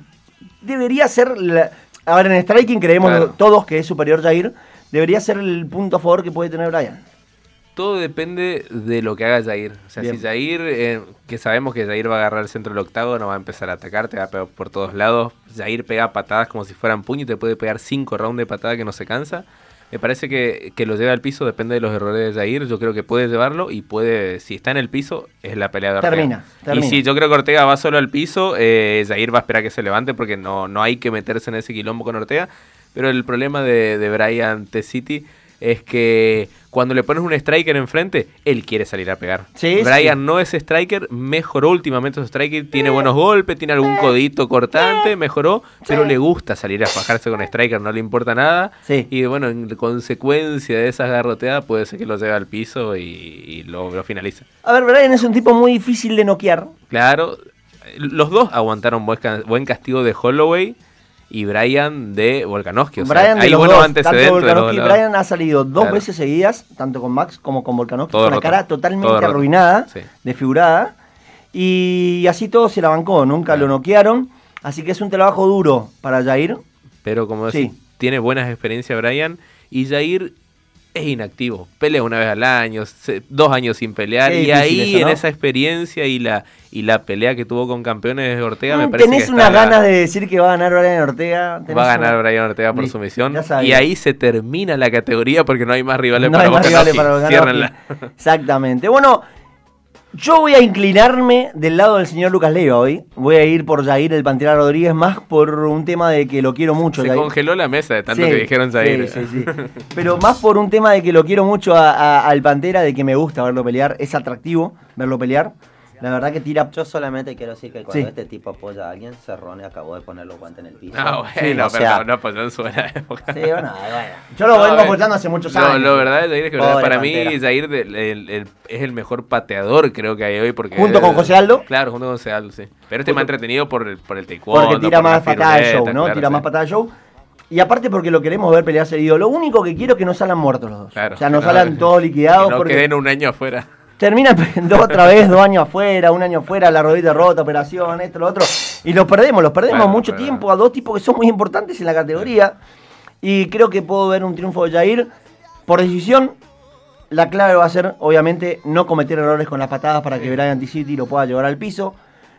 debería ser. la- A ver, en striking creemos Claro. todos que es superior Jair. Debería ser el punto a favor que puede tener Brian. Todo depende de lo que haga Jair. O sea, Bien. si Jair, eh, que sabemos que Jair va a agarrar el centro del octágono, va a empezar a atacar, te va a pegar por todos lados. Jair pega patadas como si fueran puño y te puede pegar cinco rounds de patada que no se cansa. Me parece que, que lo lleva al piso, depende de los errores de Jair. Yo creo que puede llevarlo y puede, si está en el piso, es la pelea de Ortega. Termina, termina. Y si yo creo que Ortega va solo al piso, eh, Jair va a esperar que se levante porque no, no hay que meterse en ese quilombo con Ortega. Pero el problema de, de Brian T. City es que cuando le pones un striker enfrente, él quiere salir a pegar. Sí, Brian sí. no es striker, mejoró últimamente su striker, tiene buenos golpes, tiene algún codito cortante, mejoró, pero le gusta salir a fajarse con striker, no le importa nada. Sí. Y bueno, en consecuencia de esas garroteadas puede ser que lo lleve al piso y, y lo, lo finalice. A ver, Brian es un tipo muy difícil de noquear. Claro, los dos aguantaron buen castigo de Holloway y Brian de Volkanovski. O sea, Brian de hay los buenos dos, antecedentes tanto de los Volkanovski, dos lados. Brian ha salido dos Claro. veces seguidas, tanto con Max como con Volkanovski, Todo con la cara totalmente arruinada, Sí. desfigurada. Y así todo se la bancó, nunca lo noquearon. Así que es un trabajo duro para Jair. Pero como decís, Sí. tiene buenas experiencias Brian y Jair es inactivo. Pelea una vez al año, se- dos años sin pelear. Qué y ahí, eso, ¿no? en esa experiencia y la, y la pelea que tuvo con campeones de Ortega, me Mm, parece Tenés que unas ganas de decir que va a ganar Brian Ortega. Va a ganar una- Brian Ortega por sumisión. ya Y ahí se termina la categoría porque no hay más rivales No para hay más rivales para. Ciérrenla. Exactamente. Bueno, yo voy a inclinarme del lado del señor Lucas Leiva hoy. Voy a ir por Jair el Pantera Rodríguez más por un tema de que lo quiero mucho. Se Jair. congeló la mesa de tanto Sí, que dijeron sí, sí. Pero más por un tema de que lo quiero mucho a- a- al Pantera, de que me gusta verlo pelear. Es atractivo verlo pelear. La verdad que tira. Yo solamente quiero decir que cuando Sí. este tipo apoya a alguien, Cerrone acabó de poner los guantes en el piso. Ah, bueno, Sí, pero o sea, no, no apoyó en su buena época. Sí, bueno, bueno. Yo lo No, vengo ver, apoyando hace muchos años. lo verdad, Jair, es que verdad, Pobre para Pantera. mí Jair del- el- el- es el mejor pateador creo que hay hoy. porque Junto con José Aldo. Claro, junto con José Aldo, sí. Pero este Junto- más entretenido por el, por el taekwondo. Porque tira por más patada de show, ¿no? claro, tira sí. más patada de show. Y aparte porque lo queremos ver pelear seguido. Lo único que quiero es que no salgan muertos los dos. Claro. o sea, no Que salgan todos liquidados que no porque queden un año afuera. Terminan dos otra vez, dos años afuera, un año afuera, la rodilla rota, operación, esto, lo otro. Y los perdemos, los perdemos mucho tiempo a dos tipos que son muy importantes en la categoría. Y creo que puedo ver un triunfo de Jair. Por decisión, la clave va a ser, obviamente, no cometer errores con las patadas para que Brian T-City lo pueda llevar al piso.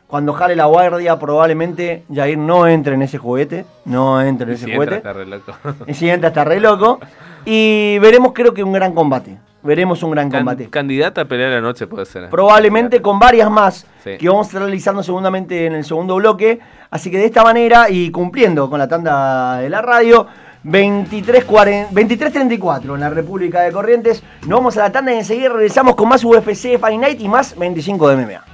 Cuando jale la guardia, probablemente Jair no entre en ese juguete. No entre en ese Si entra, juguete. está re loco. El siguiente está re loco. Y veremos, creo que un gran combate. Veremos un gran Can- combate. candidata a pelear la noche puede ser. ¿eh? Probablemente con varias más Sí. que vamos a estar realizando segundamente en el segundo bloque. Así que de esta manera y cumpliendo con la tanda de la radio, 23.40 23.34 en la República de Corrientes. Nos vamos a la tanda y enseguida regresamos con más UFC Fight Night y más 25 de MMA.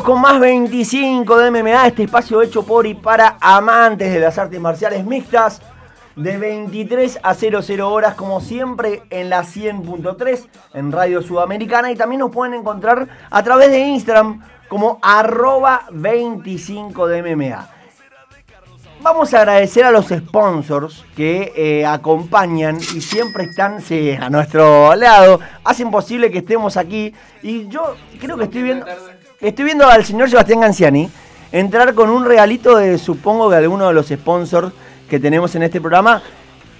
Con más 25 de MMA, este espacio hecho por y para amantes de las artes marciales mixtas. De 23 a 00 horas, como siempre, en la 100.3 en Radio Sudamericana. Y también nos pueden encontrar a través de Instagram como arroba 25 de MMA. Vamos a agradecer a los sponsors que eh, acompañan y siempre están a nuestro lado. Hacen posible que estemos aquí. Y yo creo que estoy viendo, estoy viendo al señor Sebastián Ganciani entrar con un regalito de, supongo, de alguno de los sponsors que tenemos en este programa.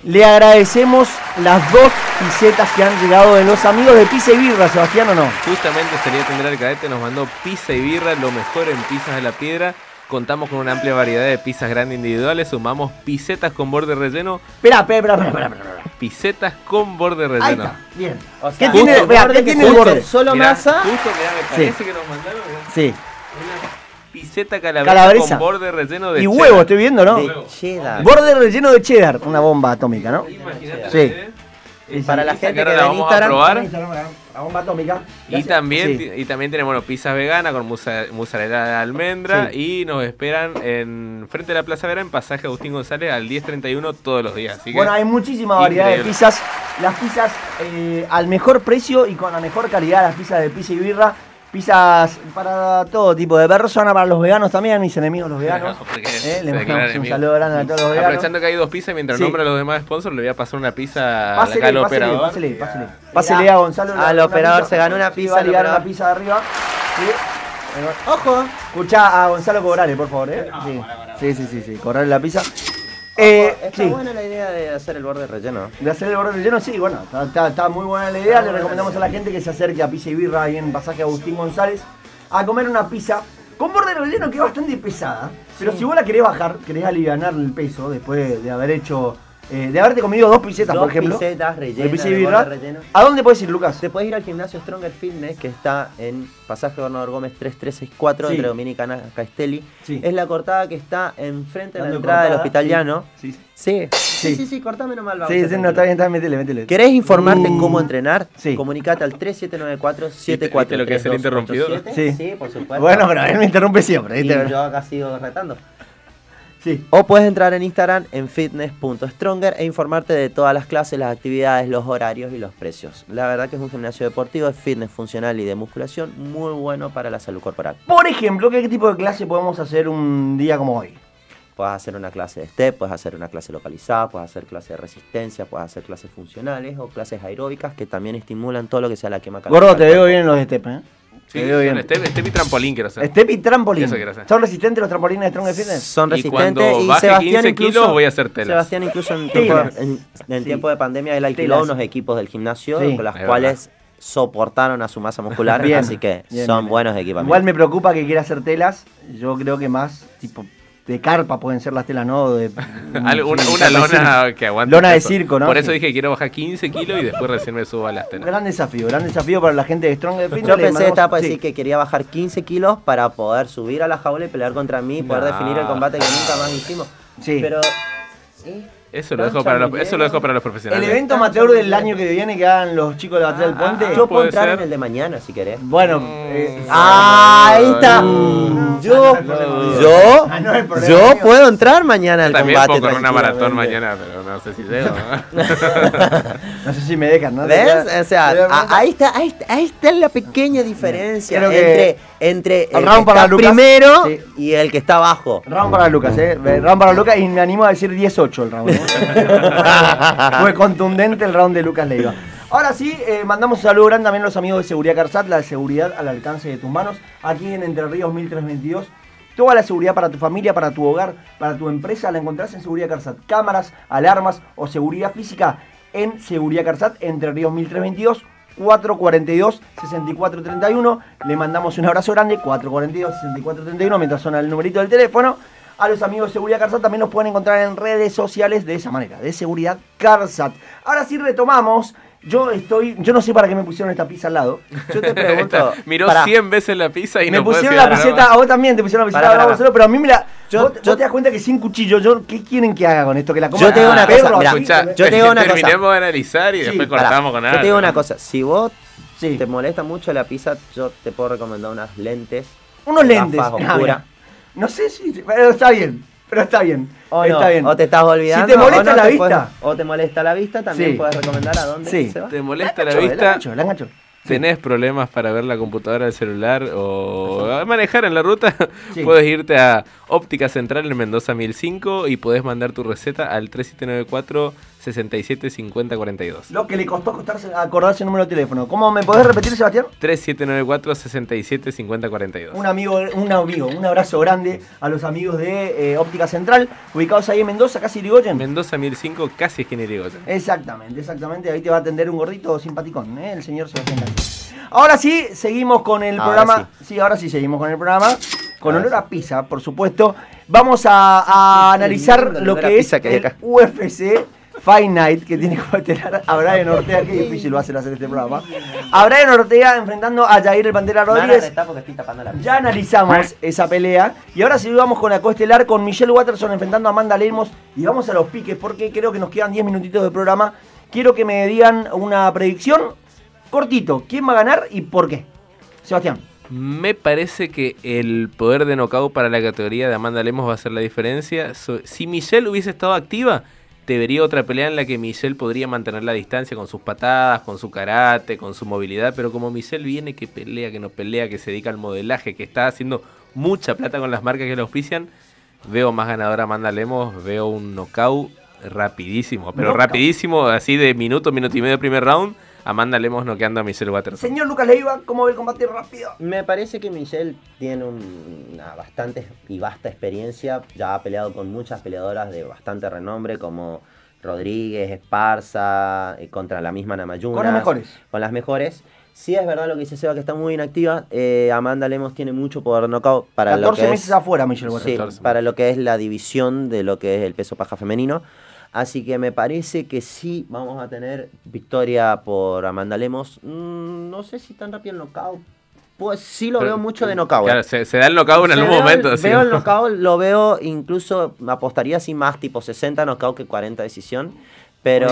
Le agradecemos las dos pisetas que han llegado de los amigos de Pizza y Birra, Sebastián, ¿o no? Justamente salía a atender al cadete, nos mandó pizza y birra, lo mejor en pizzas de la piedra. Contamos con una amplia variedad de pizzas grandes individuales, sumamos pisetas con borde relleno, Espera, espera, espera, espera, pisetas con borde Ahí relleno. está, bien. O ¿Qué sea, tiene, justo espera, borde ¿qué que tiene el borde? Solo Mirá, masa. Justo, mirá, me parece que nos mandaron mirá, Sí. una piseta calabresa, Calabresa. con borde relleno de Y cheddar. huevo, estoy viendo, ¿no? De cheddar. Borde relleno de cheddar, una bomba atómica, ¿no? Imagínate, Sí. Para la gente que que ahora ve la en vamos a Instagram. probar. La bomba atómica. Y también, Sí. y también tenemos bueno, pizzas veganas con mozzarella de almendra y nos esperan en frente de la Plaza Vera en pasaje Agustín González al 1031 todos los días. Así que Bueno, hay muchísima variedad Increíble. de pizzas. Las pizzas eh, al mejor precio y con la mejor calidad, las pizzas de pizza y birra. Pizzas para todo tipo de persona, para los veganos también, mis enemigos los veganos. Porque Eh, se mandamos un saludo grande a todos los veganos. Aprovechando que hay dos pizzas, mientras Sí. nombra a los demás sponsors, le voy a pasar una pizza Pásele, acá al pásele, operador. pásele, pásele. Pásele a Gonzalo. Al operador pizza. se ganó una pizza, a al ligar una pizza de arriba. Sí. Ojo. Escucha a Gonzalo cobrarle, por favor, ¿eh? Sí, sí, sí, sí, sí. cobrarle la pizza. Eh, Está sí. buena la idea de hacer el borde relleno. De hacer el borde relleno, sí, bueno, está, está- está muy buena la idea. Le recomendamos a la gente que se acerque a Pizza y Birra ahí en Pasaje Agustín González a comer una pizza con borde relleno que es bastante pesada. Pero si vos la querés bajar, querés aliviar el peso después de, de haber hecho Eh, de haberte comido dos pisetas, Dos por ejemplo. pisetas de rellenas, pizza de birra. borde relleno. ¿A dónde puedes ir, Lucas? Te puedes ir al gimnasio Stronger Fitness que está en Pasaje Gobernador Gómez 3364 Sí. entre Dominicana y Castelli. Sí. Es la cortada que está enfrente de la entrada del Hospital sí. Llano. Sí, Sí, sí, Sí. sí, sí, cortame nomás el sí, sí, no, está bien, está bien, métele, métele. ¿Querés informarte cómo entrenar? Sí. Comunicate al 3794 ¿Viste lo que es el interrumpido? Sí. Sí, por supuesto. Bueno, pero él me interrumpe siempre. Y ¿viste? yo acá sigo retando. Sí. O puedes entrar en Instagram en fitness.stronger e informarte de todas las clases, las actividades, los horarios y los precios. La verdad que es un gimnasio deportivo de fitness funcional y de musculación muy bueno para la salud corporal. Por ejemplo, ¿qué tipo de clase podemos hacer un día como hoy? Puedes hacer una clase de step, puedes hacer una clase localizada, puedes hacer clase de resistencia, puedes hacer clases funcionales o clases aeróbicas que también estimulan todo lo que sea la quema calórica. Gordo, te veo bien en los step, ¿eh? Sí, te veo bien. Este, este mi trampolín quiero hacer. Step y trampolín. Eso quiero hacer. ¿Son resistentes los trampolines de Strong Fitness? Son Y cuando resistentes y, Sebastián 15 incluso, kilos voy a hacer telas. Sebastián incluso en tiempo, Telas. en, en Sí. tiempo de pandemia él alquiló Telas. unos equipos del gimnasio Sí. con los Es cuales soportaron a su masa muscular, Bien, así que bien, son bien. buenos equipamientos. Igual me preocupa que quiera hacer telas. Yo creo que más tipo de carpa pueden ser las telas, ¿no? De, una, sí, lona que aguante. Lona de circo, ¿no? Por eso Sí. dije que quiero bajar 15 kilos y después recién me subo a las telas. Gran desafío, gran desafío para la gente de Strong Fitness. Yo pensé, estaba para sí. decir que quería bajar 15 kilos para poder subir a la jaula y pelear contra mí y poder No. definir el combate que nunca más hicimos. Sí. Pero. ¿eh? Eso lo, dejo para los, eso lo dejo para los El profesionales. evento amateur del año que viene que hagan los chicos de Batalla del Ah, Puente. ah, Yo puedo puede entrar ser. en el de mañana si querés. bueno, Mm. eh, Ah, ahí está. Yo, Ah, yo, Ah, yo puedo entrar mañana al También combate. puedo correr una maratón mañana, pero no sé si llego. no sé si me dejan, ¿no? ¿Ves? O sea, ahí está, ahí está, ahí está la pequeña diferencia entre, entre El el round que para está Lucas. primero Sí. y el que está abajo. Round para Lucas, ¿eh? Round para Lucas y me animo a decir 18 el round. Fue contundente el round de Lucas Leiva. Ahora sí, eh, mandamos un saludo grande también a los amigos de Seguridad Carsat, la seguridad al alcance de tus manos, aquí en Entre Ríos 1322. Toda la seguridad para tu familia, para tu hogar, para tu empresa, la encontrás en Seguridad Carsat. Cámaras, alarmas o seguridad física en Seguridad Carsat, Entre Ríos 1322. 442-6431. Le mandamos un abrazo grande, 442-6431, mientras suena el numerito del teléfono. A los amigos de Seguridad Carsat también nos pueden encontrar en redes sociales de esa manera, de Seguridad Carsat. Ahora sí retomamos. Yo estoy, yo no sé para qué me pusieron esta pizza al lado. Yo te pregunto. Miró pará, 100 veces la pizza y me no pusieron la piseta, a vos también te pusieron la piseta, Pará, pará, vamos a pará. hacerlo, pero a mí me la. Yo- vos, yo- vos te das cuenta que sin cuchillo, yo, ¿qué quieren que haga con esto? Que la coma Yo te digo una perro, cosa, mirá, que- yo te digo una cosa. terminemos de analizar y Sí, después cortamos con Yo algo. te digo una cosa, si vos Sí. te molesta mucho la pizza, yo te puedo recomendar unas lentes. Unos lentes. gafas oscuras. mira. No sé si. Pero está bien. Pero está bien. O, está no, bien. o te estás olvidando. Si te molesta o no la te vista. puedes- o te molesta la vista, también Sí. puedes recomendar a dónde Sí. se va. ¿Te molesta la vista? engancho, la engancho. ¿Tenés problemas para ver la computadora del celular o manejar en la ruta? Sí. Puedes irte a Óptica Central en Mendoza 1005 y podés mandar tu receta al 3794 67 50 42. Lo que le costó acordarse el número de teléfono. ¿Cómo me podés repetir, Sebastián? 3794 67 50 42. Un amigo, un amigo, un abrazo grande a los amigos de eh, Óptica Central, ubicados ahí en Mendoza, casi Irigoyen. Mendoza 1005 casi esquina Irigoyen. Exactamente, exactamente. Ahí te va a atender un gordito simpaticón, ¿eh? el señor Sebastián García. Ahora sí, seguimos con el Ahora programa. Sí. ahora sí seguimos con el programa. Con olor a pizza, por supuesto. Vamos a, a analizar lo que es que el. UFC Fight Night, que tiene como estelar a Brian Ortega. Qué difícil va a ser hacer este programa. A Brian Ortega enfrentando a Jair el Pantera Rodríguez. Ya analizamos esa pelea y ahora sí vamos con la coestelar con Michelle Watterson enfrentando a Amanda Lemos y vamos a los piques porque creo que nos quedan 10 minutitos de programa. Quiero que me digan una predicción cortito. ¿Quién va a ganar y por qué? Sebastián. Me parece que el poder de knockout para la categoría de Amanda Lemos va a ser la diferencia. Si Michelle hubiese estado activa, te vería otra pelea en la que Michelle podría mantener la distancia con sus patadas, con su karate, con su movilidad. Pero como Michelle viene que pelea, que no pelea, que se dedica al modelaje, que está haciendo mucha plata con las marcas que la auspician, veo más ganadora Amanda Lemos, veo un knockout rapidísimo. Pero Knockout. rapidísimo, así de minuto, minuto y medio primer round. Amanda Lemos noqueando a Michelle Watterson. Señor Lucas Leiva, ¿cómo ve el combate rápido? Me parece que Michelle tiene un- una bastante y vasta experiencia. Ya ha peleado con muchas peleadoras de bastante renombre como Rodríguez, Esparza, eh, contra la misma Namayuna. Con las mejores. Con las mejores. Sí es verdad lo que dice Seba, que está muy inactiva. Eh, Amanda Lemos tiene mucho poder knockout para lo 14 que meses es... afuera, Michelle Sí, Watterson. 14 para lo que es la división de lo que es el peso paja femenino. Así que me parece que sí vamos a tener victoria por Amanda Lemos. Mm, no sé si tan rápido el knockout. Pues sí lo Pero, veo mucho de knockout. Claro, eh. se, se da el knockout en Se algún momento. el-. Veo el knockout, lo veo incluso, me apostaría así más tipo 60 knockout que 40 decisión. Pero.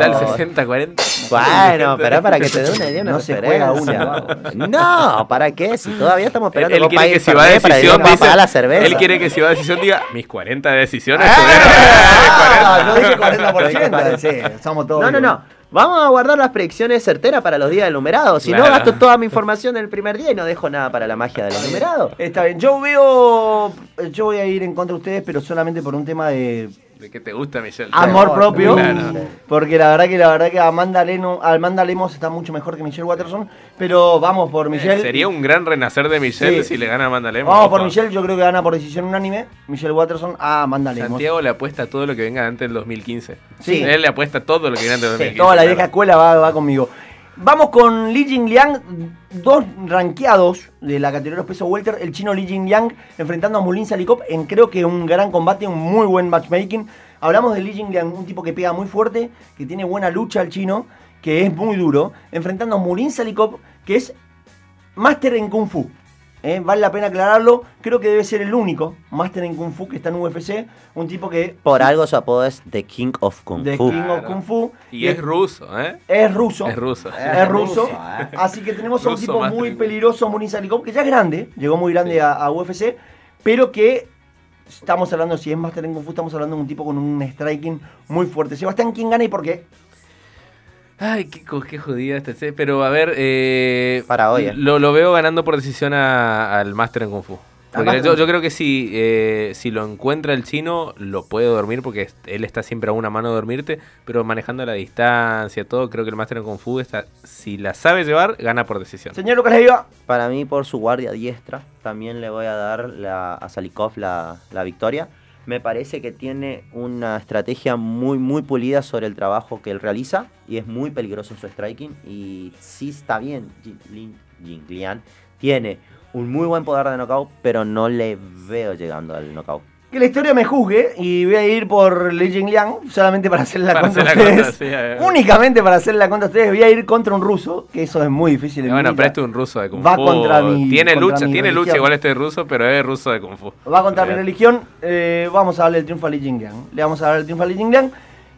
Está el 60-40. Bueno, pero para que te dé una idea, No se juega una. No, ¿para qué? Si todavía estamos Él, esperando él quiere pagues que si va a decisión, a dice- la cerveza. él quiere que si va a decisión diga mis 40 decisiones. Ah, yo dije Yo dije 40%. Sí, somos todos. No, no, no. Vamos a guardar las predicciones certeras para los días del numerado. Si no, gasto toda mi información en el primer día y no dejo nada para la magia de los numerados. Está bien, yo veo. Yo voy a ir en contra de ustedes, pero solamente por un tema de ¿De qué te gusta, Michelle? amor propio. Claro. Porque la verdad que la verdad que Amanda Leno, Amanda Lemos está mucho mejor que Michelle Watterson. Pero vamos por Michelle. Sería un gran renacer de Michelle Sí. si le gana a Amanda Lemos. Vamos por. Michelle, yo creo que gana por decisión unánime. Michelle Watterson a Amanda Lemos. Santiago le apuesta todo lo que venga antes del 2015. Sí. Él le apuesta todo lo que viene antes del Sí, 2015. toda la vieja escuela va, va conmigo. Vamos con Li Jingliang, dos ranqueados de la categoría de los pesos welter, el chino Li Jingliang enfrentando a Mulin Salikov en creo que un gran combate, un muy buen matchmaking. Hablamos de Li Jingliang, un tipo que pega muy fuerte, que tiene buena lucha el chino, que es muy duro, enfrentando a Mulin Salikov, que es máster en Kung Fu. ¿Eh? Vale la pena aclararlo, creo que debe ser el único máster en Kung Fu que está en UFC, un tipo que... Por algo su apodo es The King of Kung de Fu. King of. Kung Fu. Y es ruso, ¿eh? Es ruso. Es ruso. Es ruso. ¿eh? Así que tenemos a un tipo muy peligroso, Murin Salikov, que ya es grande, llegó muy grande Sí. a, a UFC, pero que estamos hablando, si es Master en Kung Fu, estamos hablando de un tipo con un striking muy fuerte. Sebastián, ¿quién gana y por qué? Ay, qué, qué jodida este. Pero a ver, eh, Para hoy, eh. lo, lo veo ganando por decisión a- al Master en Kung Fu. Porque yo, creo que si, eh, si lo encuentra el chino, lo puede dormir porque él está siempre a una mano de dormirte, pero manejando la distancia, todo, creo que el Master en Kung Fu, está, si la sabe llevar, gana por decisión. Señor Lucas Leiva. Para mí, por su guardia diestra, también le voy a dar la- a Salikov la, la victoria. Me parece que tiene una estrategia muy, muy pulida sobre el trabajo que él realiza y es muy peligroso en su striking. Y sí está bien, Jin- Jinglian tiene un muy buen poder de knockout, pero no le veo llegando al knockout. Que la historia me juzgue y voy a ir por Li Jingliang solamente para hacer la Para contra hacer la ustedes. contra, sí, a ver. Únicamente para hacer la contra ustedes. Voy a ir contra un ruso, que eso es muy difícil. en bueno, pero este es un ruso de Kung Va Fu. contra mi- Tiene contra lucha, mi tiene lucha igual este ruso, pero es ruso de Kung Fu. Va contra mi religión. eh, vamos a darle el triunfo a Li Jingliang. Le vamos a dar el triunfo a Li Jingliang.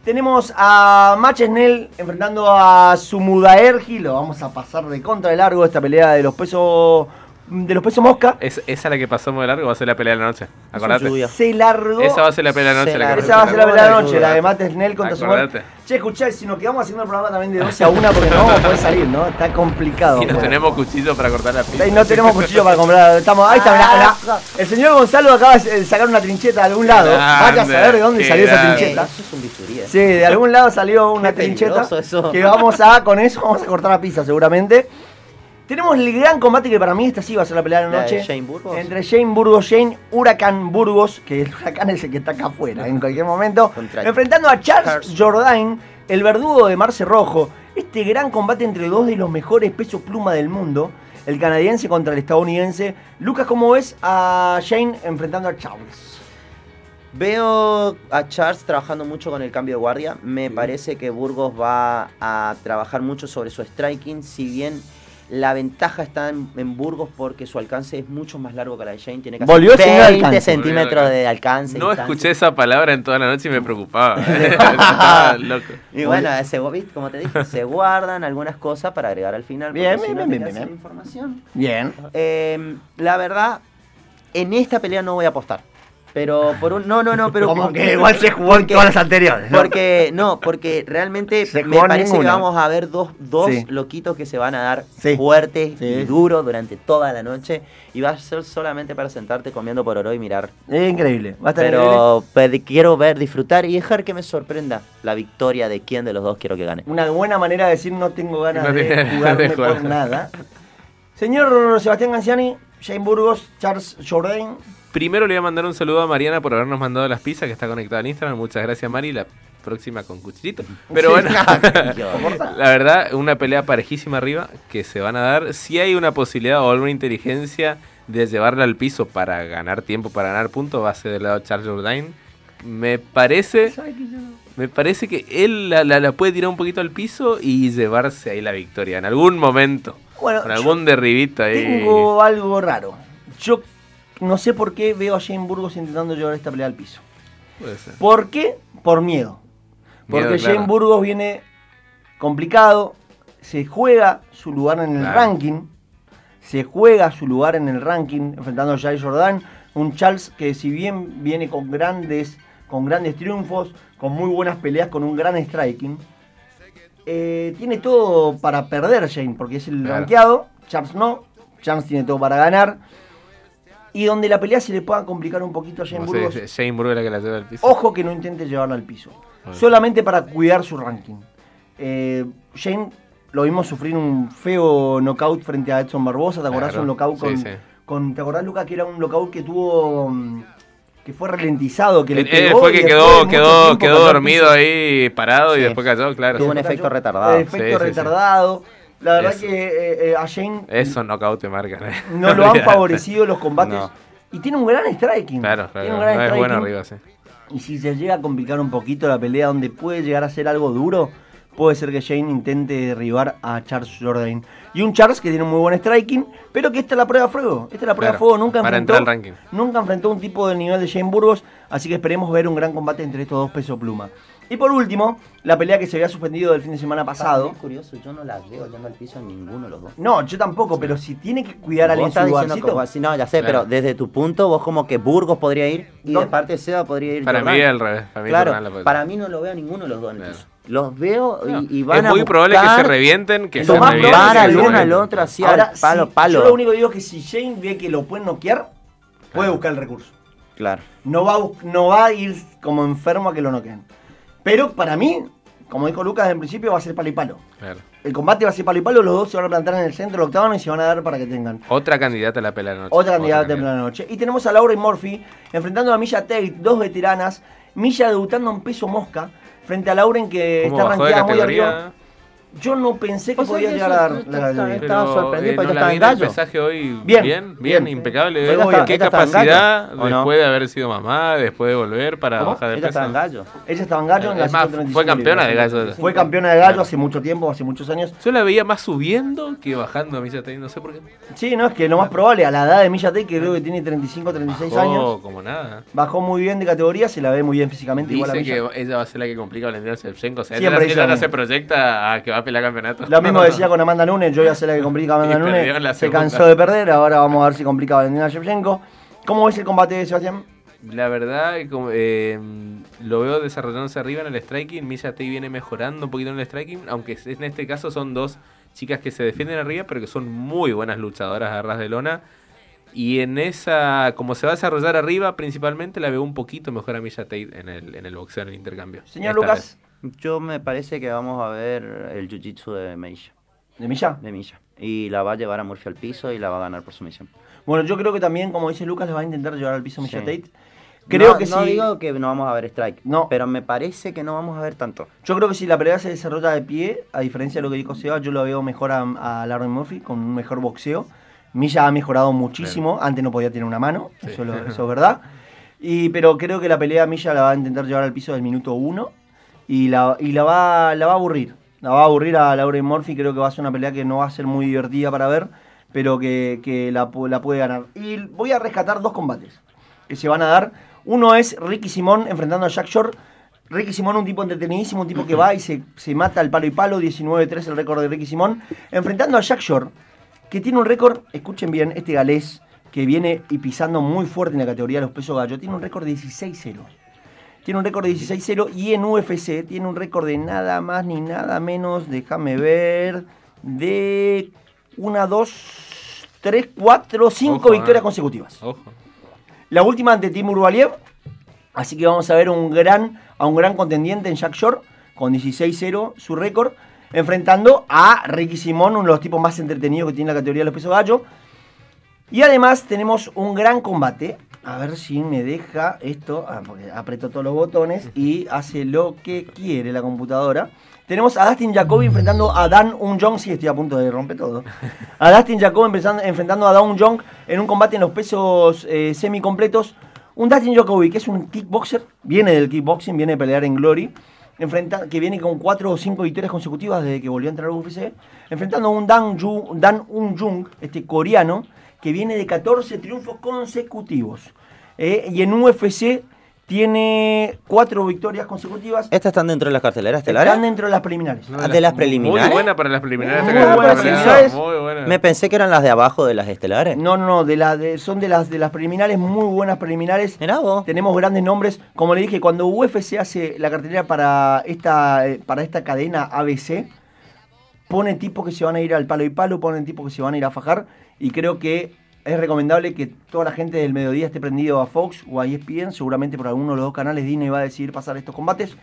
Tenemos a Mach Snell enfrentando a Sumudaergi. Lo vamos a pasar de contra de largo esta pelea de los pesos de los pesos mosca. Es, esa la que pasamos de largo va a ser la pelea de la noche. Acordate. Se largó. Esa va a ser la pelea de la noche. La. Esa va a ser la pelea de la noche, la de Matt Snell contra Acordate. Che, escuchá, si nos quedamos haciendo el programa también de 12 a 1 porque no vamos a poder salir, ¿no? Está complicado. Y no tenemos cuchillo para cortar la pizza. Y no tenemos cuchillo para comprar. Estamos, ahí está, mirá, mirá. El señor Gonzalo acaba de sacar una trincheta de algún lado. Vaya a saber de dónde salió esa trincheta. Eso es un bisturí. eh. Sí, de algún lado salió una Qué trincheta. eso. Que vamos a, con eso vamos a cortar la pizza seguramente. Tenemos el gran combate que para mí esta sí va a ser la pelea de la noche. Shane Burgos. Entre Shane Burgos, Shane Huracán Burgos, que el huracán es el que está acá afuera en cualquier momento. Enfrentando a Charles, Charles. Jourdain, el verdugo de Marce Rojo. Este gran combate entre dos de los mejores pesos pluma del mundo. El canadiense contra el estadounidense. Lucas, ¿cómo ves a Shane enfrentando a Charles? Veo a Charles trabajando mucho con el cambio de guardia. Me parece que Burgos va a trabajar mucho sobre su striking. Si bien la ventaja está en, en Burgos porque su alcance es mucho más largo que la de Shane. Tiene casi Volvió a tener 20 alcance. centímetros de alcance. No distancia. escuché esa palabra en toda la noche y me preocupaba. Estaba loco. Y bueno, como te dije, se guardan algunas cosas para agregar al final. Bien, bien, bien, bien, bien. información. Bien. Eh, la verdad, en esta pelea no voy a apostar. Pero por un. No, no, no, pero. Como que igual se jugó en todas las anteriores. ¿no? Porque, no, porque realmente Se me parece ninguna. que vamos a ver dos, dos Sí. loquitos que se van a dar Sí. fuertes Sí. y duros durante toda la noche. Y va a ser solamente para sentarte comiendo por oro y mirar. Es increíble. Va a estar increíble. Pero pe- quiero ver, disfrutar y dejar que me sorprenda la victoria de quién de los dos quiero que gane. Una buena manera de decir no tengo ganas No de jugarme de jugar. por nada. Señor Sebastián Ganciani, Shane Burgos, Charles Jourdain. Primero le voy a mandar un saludo a Mariana por habernos mandado las pizzas que está conectada en Instagram. Muchas gracias, Mari. La próxima con cuchillito. Pero bueno, la verdad, una pelea parejísima arriba que se van a dar. Si hay una posibilidad o alguna inteligencia de llevarla al piso para ganar tiempo, para ganar puntos, va a ser del lado de Charles Jourdain. me parece, me parece que él la, la- la puede tirar un poquito al piso y llevarse ahí la victoria en algún momento. Bueno, algún derribito ahí. tengo algo raro. Yo no sé por qué veo a Shane Burgos intentando llevar esta pelea al piso. Puede ser. ¿Por qué? Por miedo. Porque Miedo, claro. Shane Burgos viene complicado, se juega su lugar en el Claro. ranking, se juega su lugar en el ranking enfrentando a Jai Jordan, un Charles que si bien viene con grandes, con grandes triunfos, con muy buenas peleas, con un gran striking, eh, tiene todo para perder Shane, porque es el Claro. rankeado, Charles no, Charles tiene todo para ganar. Y donde la pelea se le pueda complicar un poquito a Shane Burgos, se- Shane Burgos la que la lleva al piso. Ojo que no intente llevarlo al piso. Bueno. Solamente para cuidar su ranking. Eh, Shane lo vimos sufrir un feo knockout frente a Edson Barbosa. ¿Te acordás? Claro. Un knockout con, Sí, sí. con- ¿Te acordás, Luca, que era un knockout que tuvo. mm, que fue ralentizado? Que le Él- él pegó fue que quedó, quedó, quedó dormido ahí parado y después cayó, claro. Tuvo sí. un efecto Cayó. retardado. Efecto Sí, sí, sí. retardado. La verdad Eso. que eh, eh, a Shane Eso knockout te marcan. eh. no lo han favorecido los combates. No. Y tiene un gran striking. Claro, Tiene claro. un gran No, es bueno arriba, sí. Y si se llega a complicar un poquito la pelea donde puede llegar a ser algo duro, puede ser que Shane intente derribar a Charles Jourdain. Y un Charles que tiene un muy buen striking, pero que esta es la prueba de fuego. Esta es la prueba de Claro, fuego. Nunca para enfrentó, entrar al ranking. nunca enfrentó un tipo del nivel de Shane Burgos, así que esperemos ver un gran combate entre estos dos pesos pluma. Y por último, la pelea que se había suspendido del fin de semana pasado. Es curioso, yo no la veo yendo al piso en ninguno de los dos. No, yo tampoco, pero si tiene que cuidar a alguien su lugarcito. no, ya sé, Claro. pero desde tu punto, vos como que Burgos podría ir y No. de parte Seba podría ir Para Jordán. mí es al revés. Para mí claro, para mí no lo veo a ninguno de los dos en el Claro. piso. Los veo y, No, y van es a muy probable que se revienten, que se revienten. es que se uno al otro así Ahora, al palo, si- palo. Yo lo único que digo es que si Shane ve que lo pueden noquear, puede Claro. buscar el recurso. Claro. No va, no va a ir como enfermo a que lo noqueen. Pero para mí, como dijo Lucas en principio, va a ser palo y palo. Claro. El combate va a ser palo y palo, los dos se van a plantar en el centro del octágono y se van a dar para que tengan. Otra candidata a la pelea de noche. Otra candidata de la noche. Y tenemos a Laura y Murphy enfrentando a Milla Tate, dos veteranas. Milla debutando en peso mosca frente a Lauren que ¿Cómo está de rankeada muy arriba. Yo no pensé que O podía llegar a dar la está- Estaba sorprendido eh, porque ¿no estaba la en vi el gallo. pesaje hoy Bien, bien, bien, impecable. Ella está- ¿Qué ella estaba capacidad gallo, después de haber sido mamá, después de volver para ¿Cómo? bajar de Ella peso? está en gallo. Ella estaba en gallo en la Es más, 135 fue campeona de gallo. Fue campeona de gallo hace mucho tiempo, hace muchos años. Yo la veía más subiendo que bajando a Milla Tate, no sé por qué. Sí, no, es que lo más probable, a la edad de Milla Tate, que creo que tiene 35, 36 Bajó años, como nada. bajó muy bien de categoría, se la ve muy bien físicamente, igual a que ella va a ser la que complica a Valentina Shevchenko. O sea, ella, se proyecta a que va a pelear campeonato. Lo mismo decía con Amanda Nunes, yo ya sé la que complica a Amanda la Nunes, se cansó de perder, ahora vamos a ver si complica a Valentina Shevchenko. ¿Cómo ves el combate de Sebastián? La verdad, eh, lo veo desarrollándose arriba en el striking. Milla Tate viene mejorando un poquito en el striking, aunque en este caso son dos chicas que se defienden arriba, pero que son muy buenas luchadoras a ras de lona. Y en esa, como se va a desarrollar arriba, principalmente la veo un poquito mejor a Milla Tate en el, en el boxeo, en el intercambio. Señor Lucas, Yo me parece que vamos a ver el jiu-jitsu de Meisha, de Milla. de Milla. Y la va a llevar a Murphy al piso y la va a ganar por sumisión. Bueno, yo creo que también, como dice Lucas, le va a intentar llevar al piso a Milla Sí. Tate. Creo no, que no sí. digo que no vamos a ver strike, No. pero me parece que no vamos a ver tanto. Yo creo que si la pelea se desarrolla de pie, a diferencia de lo que dijo Seba, yo lo veo mejor a, a Lauren Murphy con un mejor boxeo. Milla ha mejorado muchísimo, antes no podía tener una mano, Sí. eso, lo- eso es verdad. Y, pero creo que la pelea Milla la va a intentar llevar al piso del minuto uno y la, y la, va, la va a aburrir. La va a aburrir a Lauren Murphy, creo que va a ser una pelea que no va a ser muy divertida para ver, pero que, que la, la puede ganar. Y voy a rescatar dos combates que se van a dar. Uno es Ricky Simón enfrentando a Jack Shore. Ricky Simón, un tipo entretenidísimo, un tipo que va y se, se mata al palo y palo, 19-3 el récord de Ricky Simón, enfrentando a Jack Shore, que tiene un récord, escuchen bien, este galés, que viene y pisando muy fuerte en la categoría de los pesos gallo, tiene un récord de 16-0. Tiene un récord de 16-0 y en UFC tiene un récord de nada más ni nada menos, déjame ver, de una, dos, tres, cuatro, cinco Ojo, victorias consecutivas. Ojo. La última ante Timur Valiev. Así que vamos a ver un gran, a un gran contendiente en Jack Shore, con 16-0 su récord, enfrentando a Ricky Simón, uno de los tipos más entretenidos que tiene la categoría de los pesos gallo. Y además tenemos un gran combate. A ver si me deja esto, ah, porque aprieto todos los botones y hace lo que quiere la computadora. Tenemos a Dustin Jacoby enfrentando a Dan Unjong. Sí, estoy a punto de romper todo. A Dustin Jacoby enfrentando a Dan Unjong en un combate en los pesos eh, semicompletos. Un Dustin Djokovic, que es un kickboxer, viene del kickboxing, viene a pelear en Glory, enfrenta, que viene con cuatro o cinco victorias consecutivas desde que volvió a entrar a UFC, enfrentando a un Dan, Yu, Dan Un Jung, este coreano, que viene de 14 triunfos consecutivos. Eh, y en UFC tiene cuatro victorias consecutivas. ¿Estas están dentro de las carteleras estelares? Están dentro de las preliminares. Ah, de las preliminares. Muy buena para las preliminares. Muy buena categoría. preliminares. Muy buena. Me pensé que eran las de abajo de las estelares. No, no, no, de la, de- son de las, de las preliminares, muy buenas preliminares. Mirá vos. Tenemos grandes nombres. Como le dije, cuando UFC hace la cartelera para esta, eh, para esta cadena ABC, pone tipos que se van a ir al palo y palo, ponen tipos que se van a ir a fajar. Y creo que es recomendable que toda la gente del mediodía esté prendido a Fox o a ESPN. Seguramente por alguno de los dos canales Disney va a decidir pasar estos combates.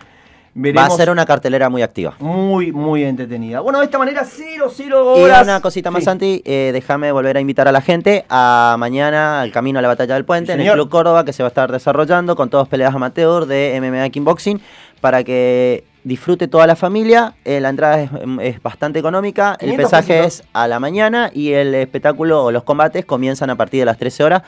Va a ser una cartelera muy activa. muy, muy entretenida. Bueno, de esta manera, 0, 0 Y horas. una cosita más, Sí. Santi, eh, déjame volver a invitar a la gente a mañana al camino a la batalla del puente Sí, en el. Club Córdoba que se va a estar desarrollando con todas peleas amateur de MMA Kickboxing para que disfrute toda la familia. Eh, la entrada es, es bastante económica, el 500 pesaje pesitos. es a la mañana y el espectáculo o los combates comienzan a partir de las 13 horas.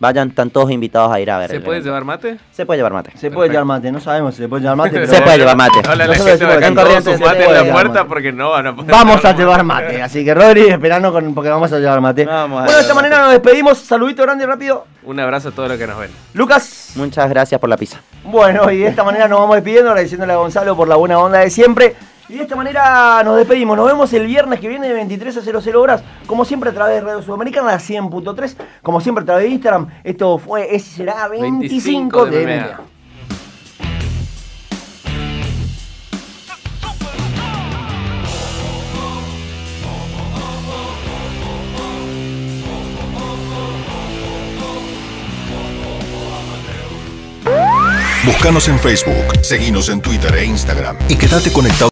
Vayan, están todos invitados a ir a ver. ¿Se puede llevar mate? Se puede llevar mate. Se puede llevar mate, no sabemos si se puede llevar mate, pero Se puede llevar mate. Hola, la Nosotros gente decimos acá que en todos Corrientes sus se mates en puede la llevar puerta mate. porque no van a poder Vamos a llevar mate, así que Rodri, esperando con, porque vamos a llevar mate. Vamos bueno, de esta manera nos despedimos. Saludito grande y rápido. Un abrazo a todos los que nos ven. Lucas. Muchas gracias por la pizza. Bueno, y de esta manera nos vamos despidiendo, agradeciéndole a Gonzalo por la buena onda de siempre. Y de esta manera nos despedimos. Nos vemos el viernes que viene de 23 a 00 horas. Como siempre a través de Radio Sudamericana, la 100.3. Como siempre a través de Instagram. Esto fue, es y será 25 de. MMA. Búscanos en Facebook, seguinos en Twitter e Instagram y quédate conectado